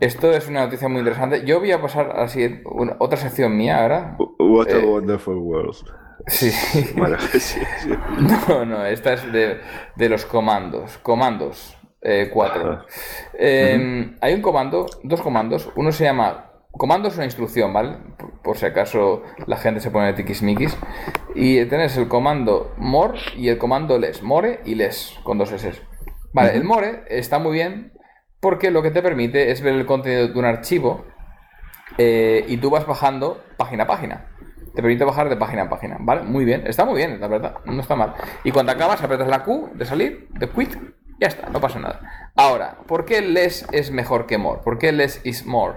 esto es una noticia muy interesante. Yo voy a pasar a la otra sección mía ahora. What a eh, wonderful world. Sí. No, no, esta es de, los comandos. Comandos 4. Eh, em, hay un comando, dos comandos. Uno se llama. Comando es una instrucción, ¿vale? Por, si acaso la gente se pone tiquismiquis. Y tenés el comando more y el comando les. More y les, con dos S. Vale, el more está muy bien porque lo que te permite es ver el contenido de un archivo eh, y tú vas bajando página a página te permite bajar de página en página, ¿vale? Muy bien, está muy bien, la verdad, no está mal. Y cuando acabas, apretas la Q de salir, de quit, ya está, no pasa nada. Ahora, ¿por qué less es mejor que more? ¿Por qué less is more?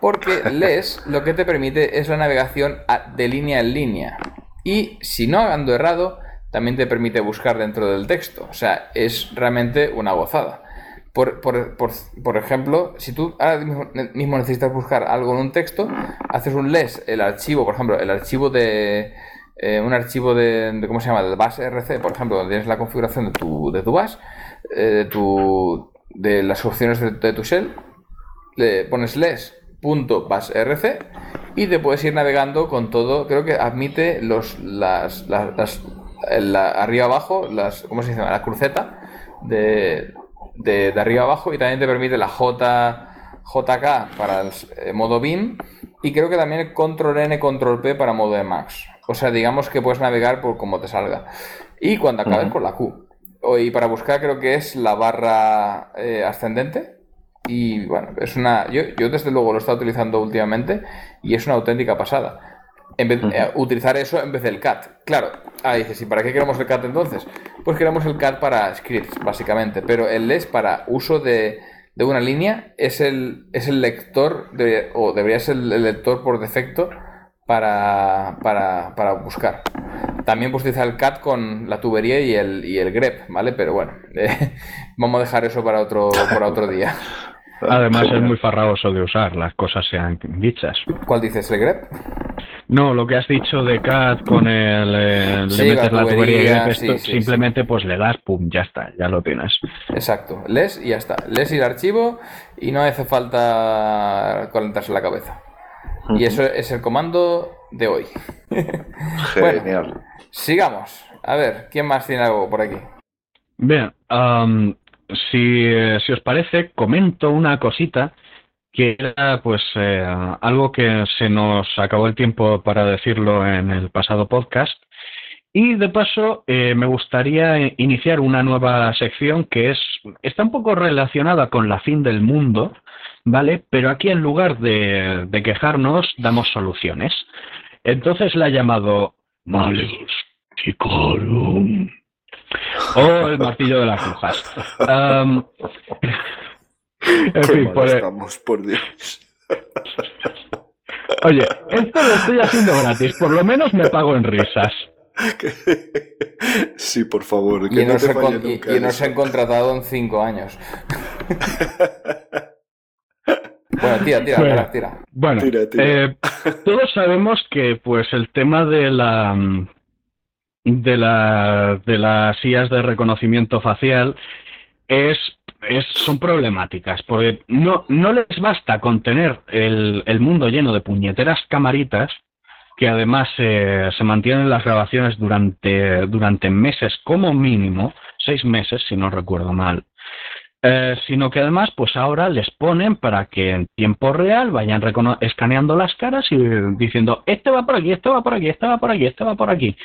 Porque less lo que te permite es la navegación de línea en línea. Y si no ando errado, también te permite buscar dentro del texto. O sea, es realmente una gozada. Por, por, por, por, ejemplo, si tú ahora mismo necesitas buscar algo en un texto, haces un less, el archivo, por ejemplo, el archivo de. Eh, un archivo de, ¿Cómo se llama? Del bus RC, por ejemplo, donde tienes la configuración de tu, de tu bus, eh, de, tu, de las opciones de, tu shell, le pones less.busrc y te puedes ir navegando con todo. Creo que admite los las, las, arriba abajo, las ¿cómo se dice? La cruceta de de, arriba abajo y también te permite la J, JK para el eh, modo BIM y creo que también el control N, control P para modo Emacs. O sea, digamos que puedes navegar por como te salga. Y cuando acabes con la Q. Y para buscar creo que es la barra eh, ascendente. Y bueno, es una. Yo, yo desde luego lo he estado utilizando últimamente y es una auténtica pasada. En vez, eh, utilizar eso en vez del cat. Claro, ah, dices, ¿y para qué queremos el cat entonces? Pues queremos el cat para scripts, básicamente, pero el less para uso de, una línea es el, es el lector, o debería ser el lector por defecto para, para, buscar. También puedes utilizar el cat con la tubería y el, y el grep, ¿vale? Pero bueno, vamos a dejar eso para otro, para otro día. Además es muy farragoso de usar, las cosas sean dichas. ¿Cuál dices, el grep? No, lo que has dicho de CAT con el, eh, le metes la tubería, y simplemente pues le das, pum, ya está, ya lo tienes. Exacto, les y ya está. Les y el archivo y no hace falta calentarse la cabeza. Y eso es el comando de hoy. Genial. sigamos. A ver, ¿quién más tiene algo por aquí? Bien, si, si os parece, comento una cosita que era pues eh, algo que se nos acabó el tiempo para decirlo en el pasado podcast. Y de paso, eh, me gustaría iniciar una nueva sección que es está un poco relacionada con la fin del mundo, ¿vale? Pero aquí en lugar de, quejarnos, damos soluciones. Entonces la he llamado Malus o el martillo de las brujas. En fin, por, estamos, por Dios. Oye, esto lo estoy haciendo gratis, por lo menos me pago en risas. Sí, por favor. Que y, no nos han contratado en cinco años. bueno, tira, tira, bueno, tira. Bueno, eh, todos sabemos que pues el tema de la de la de las sillas de reconocimiento facial es son problemáticas, porque no, no les basta con tener el, el mundo lleno de puñeteras camaritas, que además se mantienen las grabaciones durante, durante meses como mínimo, seis meses si no recuerdo mal, eh, sino que además pues ahora les ponen para que en tiempo real vayan escaneando las caras y diciendo, este va por aquí, este va por aquí, este va por aquí, este va por aquí.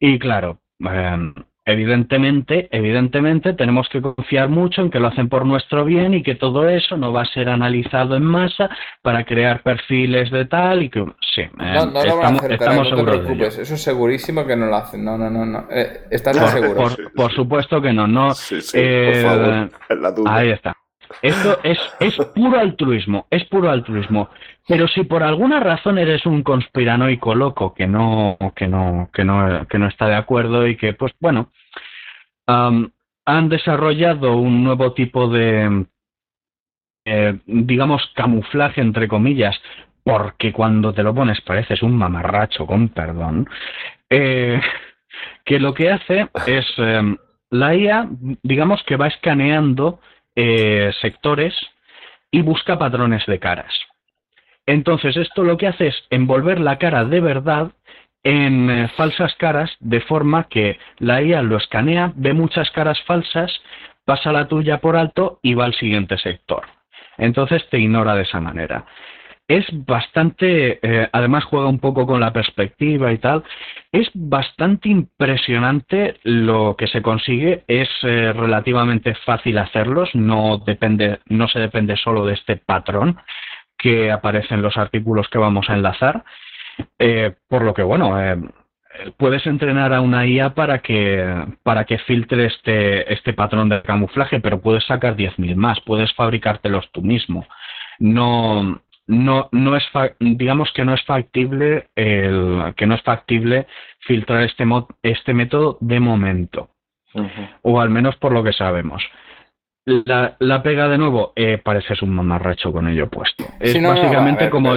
Y claro, eh, Evidentemente, evidentemente tenemos que confiar mucho en que lo hacen por nuestro bien y que todo eso no va a ser analizado en masa para crear perfiles de tal y que sí, no, eh, no lo van a hacer, estamos no te preocupes, eso es segurísimo que no lo hacen. No, no, no, no. Eh, ¿Estás por, seguro? Por, supuesto que no, no. Sí, sí, por eh, favor, Ahí está. Esto es, es puro altruismo, es puro altruismo. Pero si por alguna razón eres un conspiranoico loco que no, que no, que no, que no está de acuerdo y que, pues bueno, han desarrollado un nuevo tipo de, eh, digamos, camuflaje, entre comillas, porque cuando te lo pones pareces un mamarracho, con perdón, eh, que lo que hace es, eh, la IA, digamos que va escaneando sectores y busca patrones de caras. Entonces, esto lo que hace es envolver la cara de verdad en falsas caras, de forma que la IA lo escanea, ve muchas caras falsas, pasa la tuya por alto y va al siguiente sector entonces te ignora de esa manera. Es bastante, eh, además juega un poco con la perspectiva y tal, es bastante impresionante lo que se consigue, es eh, relativamente fácil hacerlos, no, depende, no se depende solo de este patrón que aparece en los artículos que vamos a enlazar, eh, por lo que bueno, puedes entrenar a una IA para que, para que filtre este, este patrón de camuflaje, pero puedes sacar 10.000 más, puedes fabricártelos tú mismo. No, no, no es digamos que no es factible el, que no es factible filtrar este, este método de momento. O al menos por lo que sabemos. La, la, pega de nuevo, eh, pareces un mamarracho con ello puesto. Es básicamente como,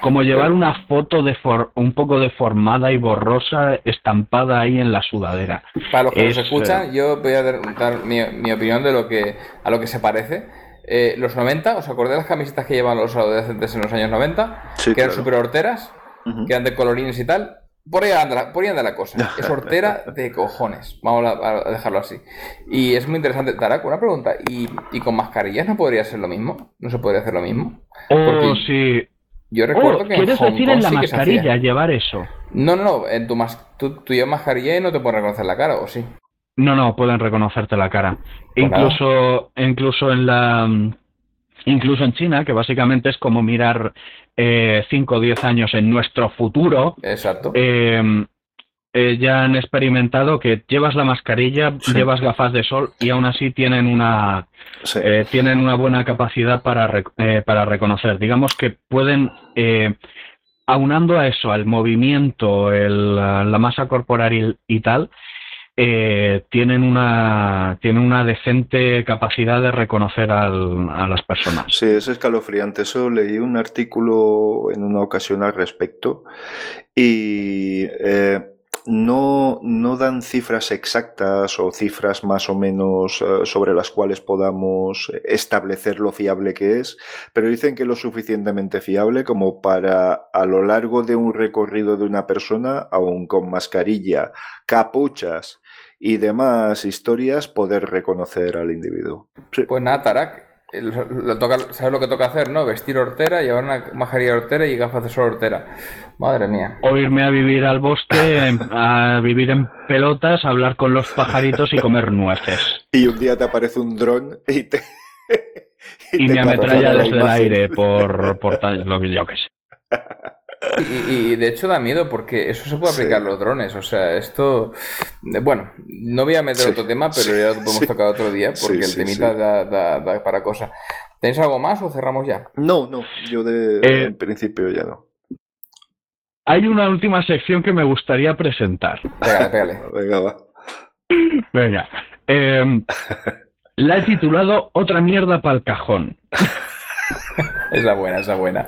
como llevar una foto de un poco deformada y borrosa estampada ahí en la sudadera. Para los que nos escuchan, eh, yo voy a dar mi, mi, opinión de lo que a lo que se parece. Eh, los 90, ¿os acordáis de las camisetas que llevan los adolescentes en los años 90? que eran super horteras, que eran de colorines y tal. Por ahí, anda, por ahí anda la cosa. Es hortera de cojones. Vamos a, dejarlo así. Y es muy interesante. Tarak, una pregunta. ¿Y, ¿Y, con mascarillas no podría ser lo mismo? ¿No se podría hacer lo mismo? Oh, sí. Yo recuerdo oh, que. ¿Quieres decir en la mascarilla llevar eso? No, no, no. En tu tú, tú, llevas mascarilla y no te puedes reconocer la cara, ¿o sí? No, no, pueden reconocerte la cara. Pues incluso, incluso en la incluso en China, que básicamente es como mirar 5 eh, o 10 años en nuestro futuro. Exacto. Eh, eh, ya han experimentado que llevas la mascarilla, llevas gafas de sol y aún así tienen una tienen una buena capacidad para, para reconocer. Digamos que pueden aunando a eso, al movimiento, el, la masa corporal y tal, eh, tienen, una, tienen una decente capacidad de reconocer a las personas. Sí, es escalofriante. Eso leí un artículo en una ocasión al respecto y eh, no, no dan cifras exactas o cifras más o menos eh, sobre las cuales podamos establecer lo fiable que es, pero dicen que es lo suficientemente fiable como para a lo largo de un recorrido de una persona, aún con mascarilla, capuchas, y demás historias poder reconocer al individuo. Pues nada, Tarak, ¿sabes lo que toca hacer, no? Vestir hortera, llevar una majaría hortera y gafas de sol hortera. Madre mía. O irme a vivir al bosque, a vivir en pelotas, a hablar con los pajaritos y comer nueces. Y un día te aparece un dron y te... y, me ametralla desde el aire por, por tal, lo que yo que sé. Y, de hecho da miedo porque eso se puede aplicar a los drones. O sea, esto. Bueno, no voy a meter otro tema, pero ya lo podemos tocar otro día porque el temita da, para cosas. ¿Tenéis algo más o cerramos ya? No, no. Yo de eh, en principio ya no. Hay una última sección que me gustaría presentar. Pégale, pégale. Venga, va. Venga. Em, la he titulado Otra mierda para el cajón. esa buena, esa buena.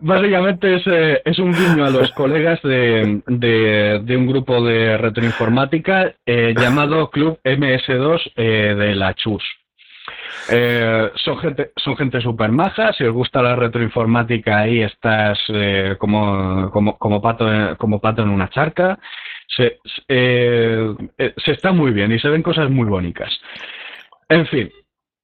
Básicamente es, eh, es, un guiño a los colegas de, un grupo de retroinformática eh, llamado Club MS2 eh, de la Chus. son gente son gente maja, si os gusta la retroinformática ahí estás como, como, como, pato, como pato en una charca. Se, se está muy bien y se ven cosas muy bonitas. En fin,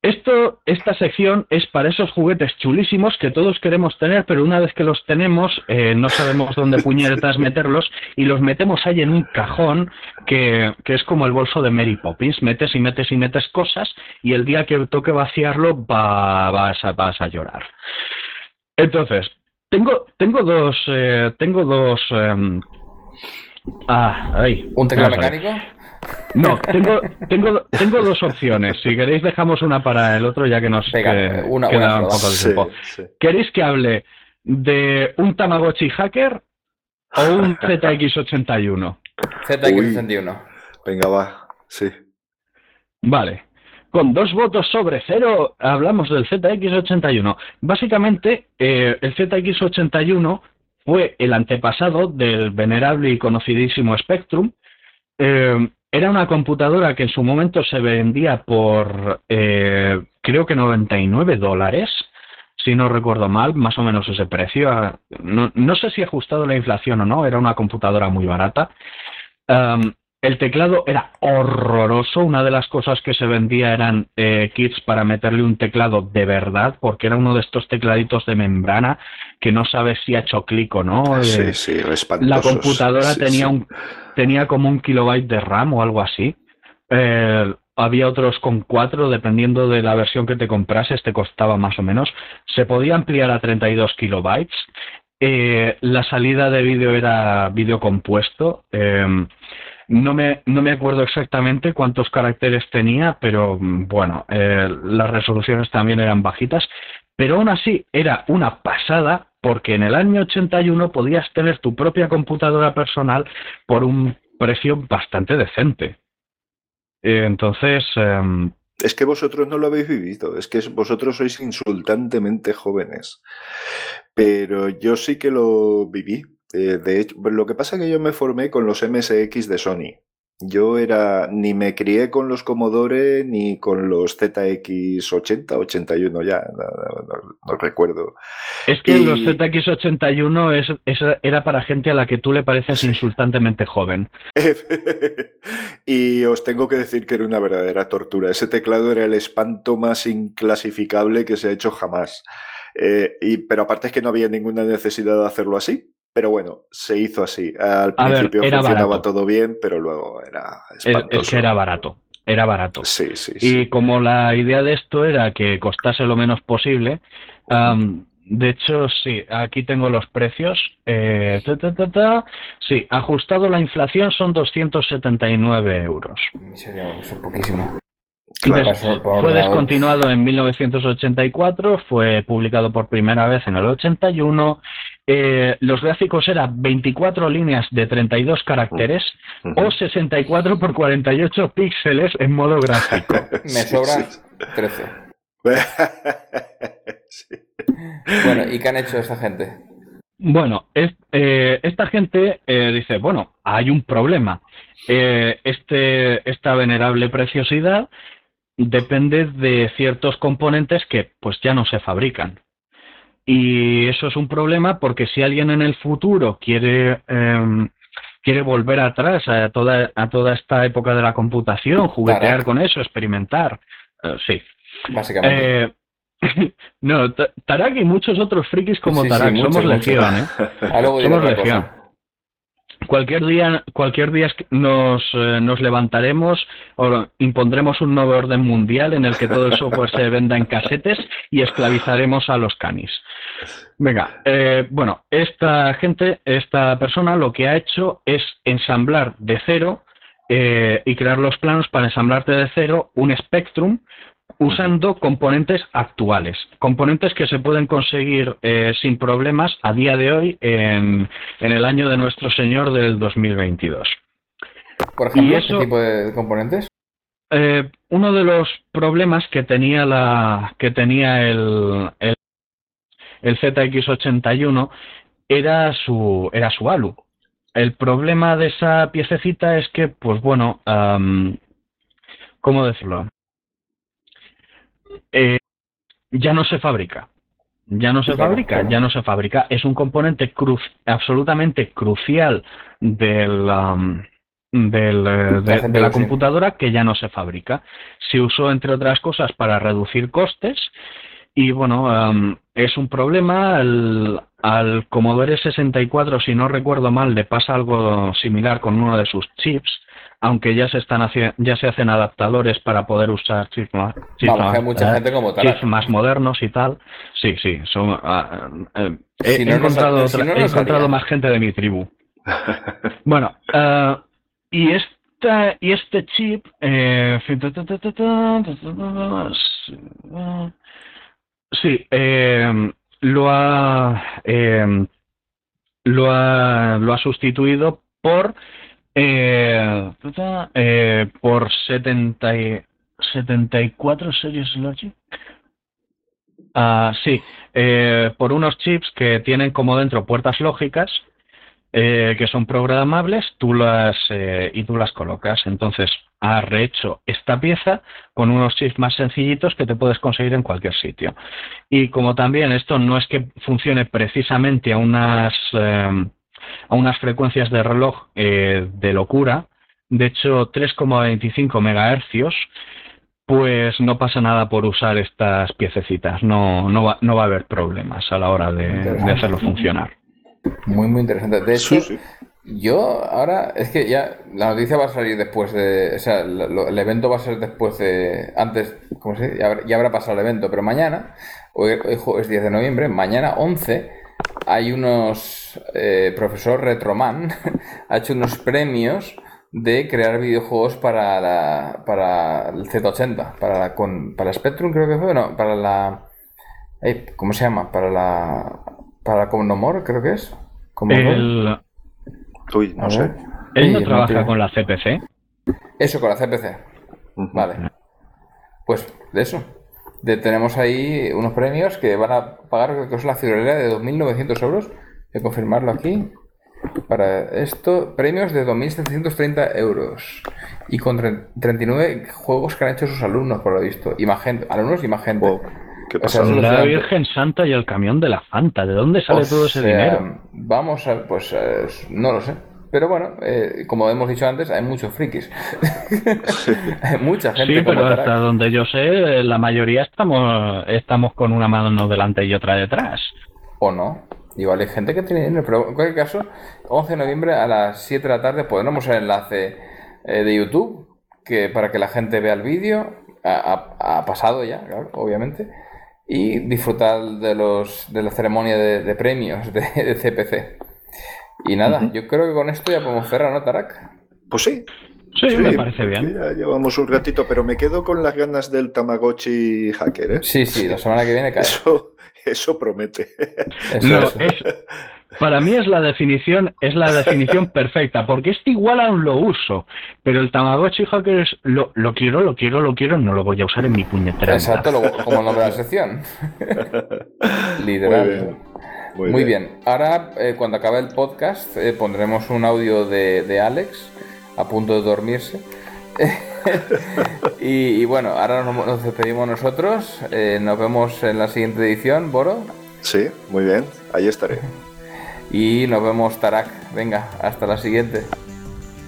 esto, esta sección es para esos juguetes chulísimos que todos queremos tener, pero una vez que los tenemos eh, no sabemos dónde puñetas meterlos y los metemos ahí en un cajón que, que, es como el bolso de Mary Poppins. Metes y metes y metes cosas y el día que toque vaciarlo va, vas, a, vas a llorar. Entonces, tengo, tengo dos... Eh, tengo dos... Em, ah, ahí. ¿Un teclado mecánico? No, tengo, tengo, tengo dos opciones. Si queréis dejamos una para el otro ya que nos queda un poco de tiempo. ¿Queréis que hable de un Tamagotchi hacker o un ZX81? ZX81. venga, va, sí. Vale. Con dos votos sobre cero hablamos del ZX81. Básicamente, eh, el ZX81 fue el antepasado del venerable y conocidísimo Spectrum. Eh, era una computadora que en su momento se vendía por, eh, creo que 99 dólares, si no recuerdo mal, más o menos ese precio. No, no sé si ajustado la inflación o no, era una computadora muy barata. El teclado era horroroso. Una de las cosas que se vendía eran eh, kits para meterle un teclado de verdad, porque era uno de estos tecladitos de membrana que no sabes si ha hecho clic o no. Sí, eh, sí, La computadora tenía, Un, tenía como un kilobyte de RAM o algo así. Eh, había otros con cuatro, dependiendo de la versión que te comprases, te costaba más o menos. Se podía ampliar a 32 kilobytes. la salida de vídeo era vídeo compuesto. No me, no me acuerdo exactamente cuántos caracteres tenía, pero mm, bueno, eh, las resoluciones también eran bajitas, pero aún así era una pasada porque en el año 81 podías tener tu propia computadora personal por un precio bastante decente. Eh, entonces... Em, es que vosotros no lo habéis vivido, es que vosotros sois insultantemente jóvenes. Pero yo sí que lo viví. Eh, de hecho, lo que pasa es que yo me formé con los MSX de Sony. Yo era, ni me crié con los Commodore ni con los ZX80, 81 ya, no, recuerdo. Es que los ZX81 es, era para gente a la que tú le pareces insultantemente joven. y os tengo que decir que era una verdadera tortura. Ese teclado era el espanto más inclasificable que se ha hecho jamás. Eh, y, pero aparte es que no había ninguna necesidad de hacerlo así. Pero bueno, se hizo así. Al principio funcionaba todo bien, pero luego era espantoso. Es que era barato. Era barato. Sí, sí, Y como la idea de esto era que costase lo menos posible, de hecho, sí, aquí tengo los precios. Eh, sí, ajustado la inflación son 279 euros. Sería poquísimo. Fue descontinuado en 1984, fue publicado por primera vez en el 81. Eh, los gráficos eran 24 líneas de 32 caracteres o 64 por 48 píxeles en modo gráfico. Me sobra 13. Bueno, ¿y qué han hecho esta gente? Bueno, eh, esta gente eh, dice, bueno, hay un problema. este, esta venerable preciosidad depende de ciertos componentes que pues ya no se fabrican. Y eso es un problema porque si alguien en el futuro quiere, em, quiere volver atrás a toda, a toda esta época de la computación, juguetear con eso, experimentar, eh, sí. Básicamente. Eh, no, Tarak y muchos otros frikis como Tarak, somos legión, ¿eh? somos legión. Cualquier día, cualquier día nos, eh, nos levantaremos o impondremos un nuevo orden mundial en el que todo el software se venda en casetes y esclavizaremos a los canis. Venga, eh, bueno, esta gente, esta persona lo que ha hecho es ensamblar de cero eh, y crear los planos para ensamblarte de cero un Spectrum usando componentes actuales, componentes que se pueden conseguir eh, sin problemas a día de hoy en, el año de nuestro Señor del 2022. Por ejemplo, ¿qué tipo de componentes? Eh, uno de los problemas que tenía la que tenía el, el, ZX81 era su era su ALU. El problema de esa piececita es que, pues bueno, ¿cómo decirlo? Eh, ya no se fabrica. Ya no se fabrica, ya no se fabrica. Es un componente absolutamente crucial del, um, del, eh, de, la computadora que ya no se fabrica. Se usó, entre otras cosas, para reducir costes y, bueno, um, es un problema. Al, al Commodore 64, si no recuerdo mal, le pasa algo similar con uno de sus chips aunque ya se están ya se hacen adaptadores para poder usar chips más, más modernos y tal. Sí, sí, son, ah, eh, he, encontrado, he encontrado más gente de mi tribu. bueno, uh, y es esta, y este chip... Eh, sí, eh, lo ha... Eh, lo ha, lo ha sustituido por eh, eh, por 70 y, 74 series Logic. Ah, sí, eh, por unos chips que tienen como dentro puertas lógicas eh, que son programables tú las, eh, y tú las colocas. Entonces, ha rehecho esta pieza con unos chips más sencillitos que te puedes conseguir en cualquier sitio. Y como también esto no es que funcione precisamente a unas, eh, a unas frecuencias de reloj de locura, de hecho 3,25 megahercios, pues no pasa nada por usar estas piececitas, no, no, va, no va a haber problemas a la hora de hacerlo funcionar. Muy, muy interesante. De hecho, yo ahora, es que ya la noticia va a salir después de. O sea, el evento va a ser después de. Antes, ¿cómo se dice? Ya, habrá, pasado el evento, pero mañana, hoy, es 10 de noviembre, mañana 11, hay unos. Eh, profesor Retroman ha hecho unos premios de crear videojuegos para la, para el Z80, para la, con, para Spectrum creo que fue, no, para la... ¿Cómo se llama? Para la para Commodore, creo que es. El... Uy, no sé. ¿Él no trabaja con la CPC? Eso, con la CPC. Vale. Pues de eso. De, tenemos ahí unos premios que van a pagar, creo que es la ciudadanía de 2.900 euros. Voy a confirmarlo aquí. Para esto, premios de 2.730 euros. Y con 39 juegos que han hecho sus alumnos, por lo visto. Y más gente, alumnos y más gente. La Virgen Santa y el camión de la Fanta. ¿De dónde sale todo ese dinero? Vamos a, pues eh, no lo sé. Pero bueno, eh, como hemos dicho antes, hay muchos frikis. hay mucha gente. Sí, pero hasta donde yo sé, la mayoría estamos, estamos con una mano delante y otra detrás. O no. Igual hay gente que tiene dinero. Pero en cualquier caso, 11 de noviembre a las 7 de la tarde pondremos el enlace eh, de YouTube que para que la gente vea el vídeo. Ha, pasado ya, obviamente y disfrutar de, los, de la ceremonia de, premios de, CPC. Y nada, yo creo que con esto ya podemos cerrar, ¿no, Tarak? Pues sí. Sí, me parece bien. Ya llevamos un ratito, pero me quedo con las ganas del Tamagotchi hacker, ¿eh? Sí, sí, la semana que viene cae. Eso, eso promete. Eso, para mí es la definición, es la definición perfecta, porque este igual aún lo uso, pero el Tamagotchi Hacker es lo, lo quiero, lo quiero, lo quiero, no lo voy a usar en mi puñetera. Exacto, como el nombre de la sección. Literal. Muy bien. Ahora, eh, cuando acabe el podcast, eh, pondremos un audio de, Alex a punto de dormirse. y, bueno, ahora nos, despedimos nosotros. Eh, nos vemos en la siguiente edición, Boro. Sí, muy bien. Ahí estaré. Y nos vemos, Tarak. Venga, hasta la siguiente.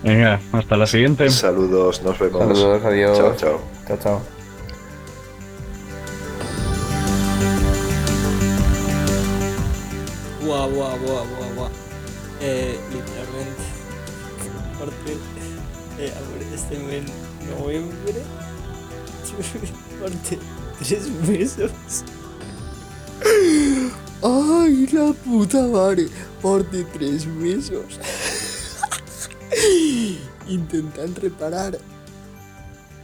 Venga, hasta la siguiente. Saludos, nos vemos. Saludos, adiós. Chao, chao. Chao, chao. Guau, guau, guau, guau, guau. Eh, literalmente. Aparte, eh, este mes noviembre. Aparte, tres meses. ¡Ay, la puta madre! Porte tres mesos. Intentant reparar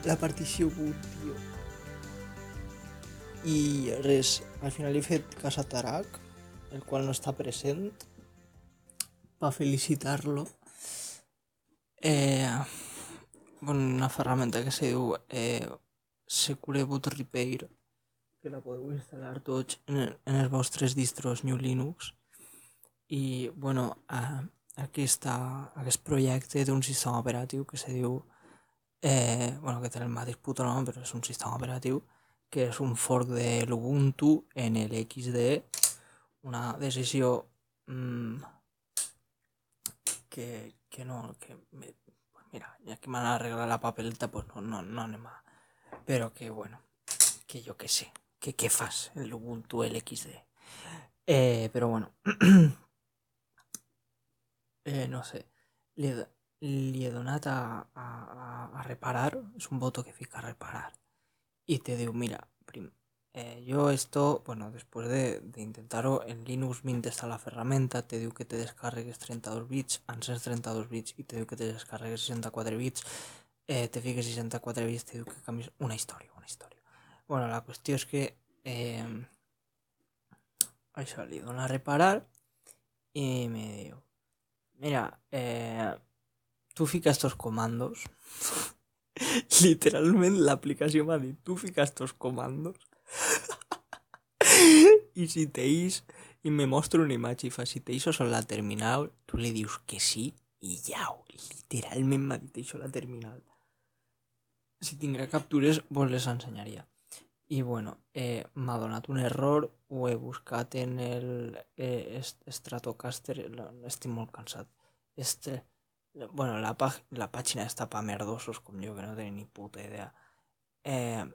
la partició boot, tio. I res, al final he fet cas a Tarak, el qual no està present, per felicitar-lo. Eh, una ferramenta que se diu eh, Secure Boot Repair, que la podeu instal·lar tots en, el, en els distros New Linux i bueno, eh, aquesta, aquest projecte té un sistema operatiu que se diu eh, bueno, que té el mateix puto nom però és un sistema operatiu que és un fork de l'Ubuntu en l'XD una decisió mmm, que, que no que me, mira, ja que m'han arreglat la papeleta pues no, no, no anem a però que bueno que jo que sé que què fas en l'Ubuntu LXD. Eh, però bueno, eh, no sé, li li he donat a, a, a reparar, és un botó que fica reparar, i te diu, mira, eh, yo esto, bueno, después de, de intentar-ho, en Linux Mint està la ferramenta, te diu que te descarregues 32 bits, encens 32 bits i te diu que te descarregues 64 bits, eh, te fiques 64 bits, te diu que canvis una història, una història. Bueno, la qüestió és que eh, això li dona a reparar i me diu, mira, eh, tu estos comandos, literalment l'aplicació m'ha dit, tu fica estos comandos i si teis i me mostra una imatge i fa si teis això la terminal, tu li dius que sí i jau, literalment m'ha dit això la terminal. Si tindrà captures, vos les ensenyaria. I bueno, eh, m'ha donat un error, ho he buscat en el eh, Stratocaster, estic molt cansat. Este, bueno, la, la pàgina està pa merdosos com jo, que no tenia ni puta idea. Eh,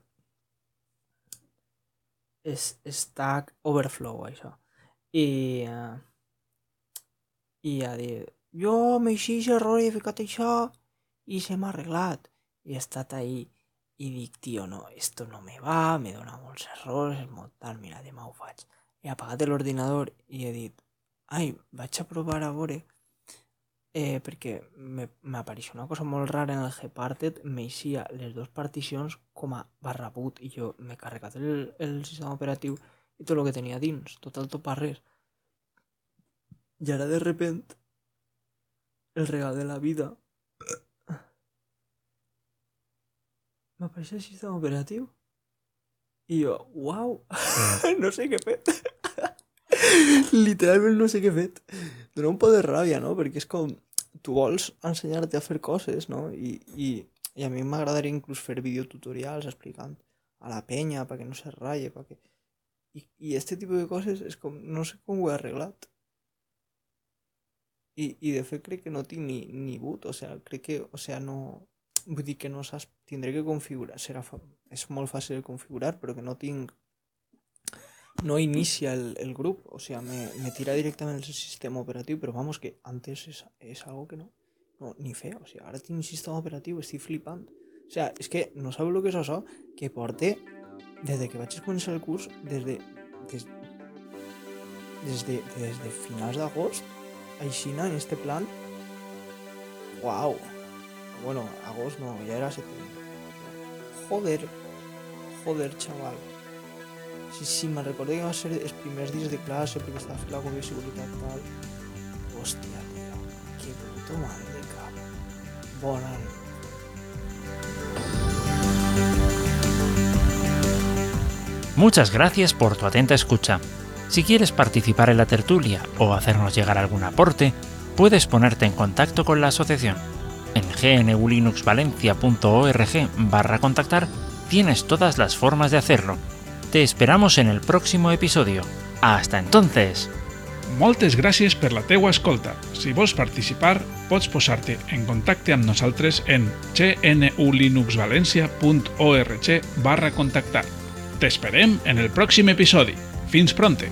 és Stack Overflow, això. I, uh, i ha dit, jo m'així error he ficat això i se m'ha arreglat. I he estat ahí i dic, tio, no, esto no me va, me dona molts errors, és molt tal, mira, demà ho faig. He apagat l'ordinador i he dit, ai, vaig a provar a veure eh, perquè m'apareixia una cosa molt rara en el Gparted, m'eixia les dues particions com a barra boot i jo m'he carregat el, el sistema operatiu i tot el que tenia dins, tot el res. I ara de repent el regal de la vida m'apareix el sistema operatiu i jo, uau, no sé què he fet. Literalment no sé què he fet. Dona un poc de ràbia, no? Perquè és com tu vols ensenyar-te a fer coses, no? I, i, i a mi m'agradaria inclús fer videotutorials explicant a la penya perquè no se ratlle, perquè... I, i este tipus de coses és com, no sé com ho he arreglat. I, i de fet crec que no tinc ni, ni boot, o sea, crec que, o sea, no... Vull dir que no saps, tindré que configurar, serà fa... és molt fàcil de configurar, però que no tinc no inicia el, el grup, o sea, me, me, tira directamente el sistema operativo, pero vamos, que antes es, es algo que no, no, ni feo, o sea, ahora tiene un sistema operativo, estoy flipando. O sea, es que no sabes lo que es eso, que porté, desde que vaig començar el curs, desde, des, desde, desde finals d'agost, aixina, en este plan, wow, bueno, agost no, ya era septiembre. Joder, joder, chaval. Sí, sí, me recordo que va ser els primers dies de classe perquè estava la comissió de seguretat tal. Hòstia, tío, que puto mal de cap. Bona. Muchas gracias por tu atenta escucha. Si quieres participar en la tertulia o hacernos llegar algún aporte, puedes ponerte en contacto con la asociación. En gnulinuxvalencia.org barra contactar tienes todas las formas de hacerlo te esperamos en el próximo episodio. Hasta entonces! Moltes gràcies per la teua escolta. Si vols participar, pots posar-te en contacte amb nosaltres en gnulinuxvalencia.org barra contactar. T'esperem en el pròxim episodi. Fins pronte!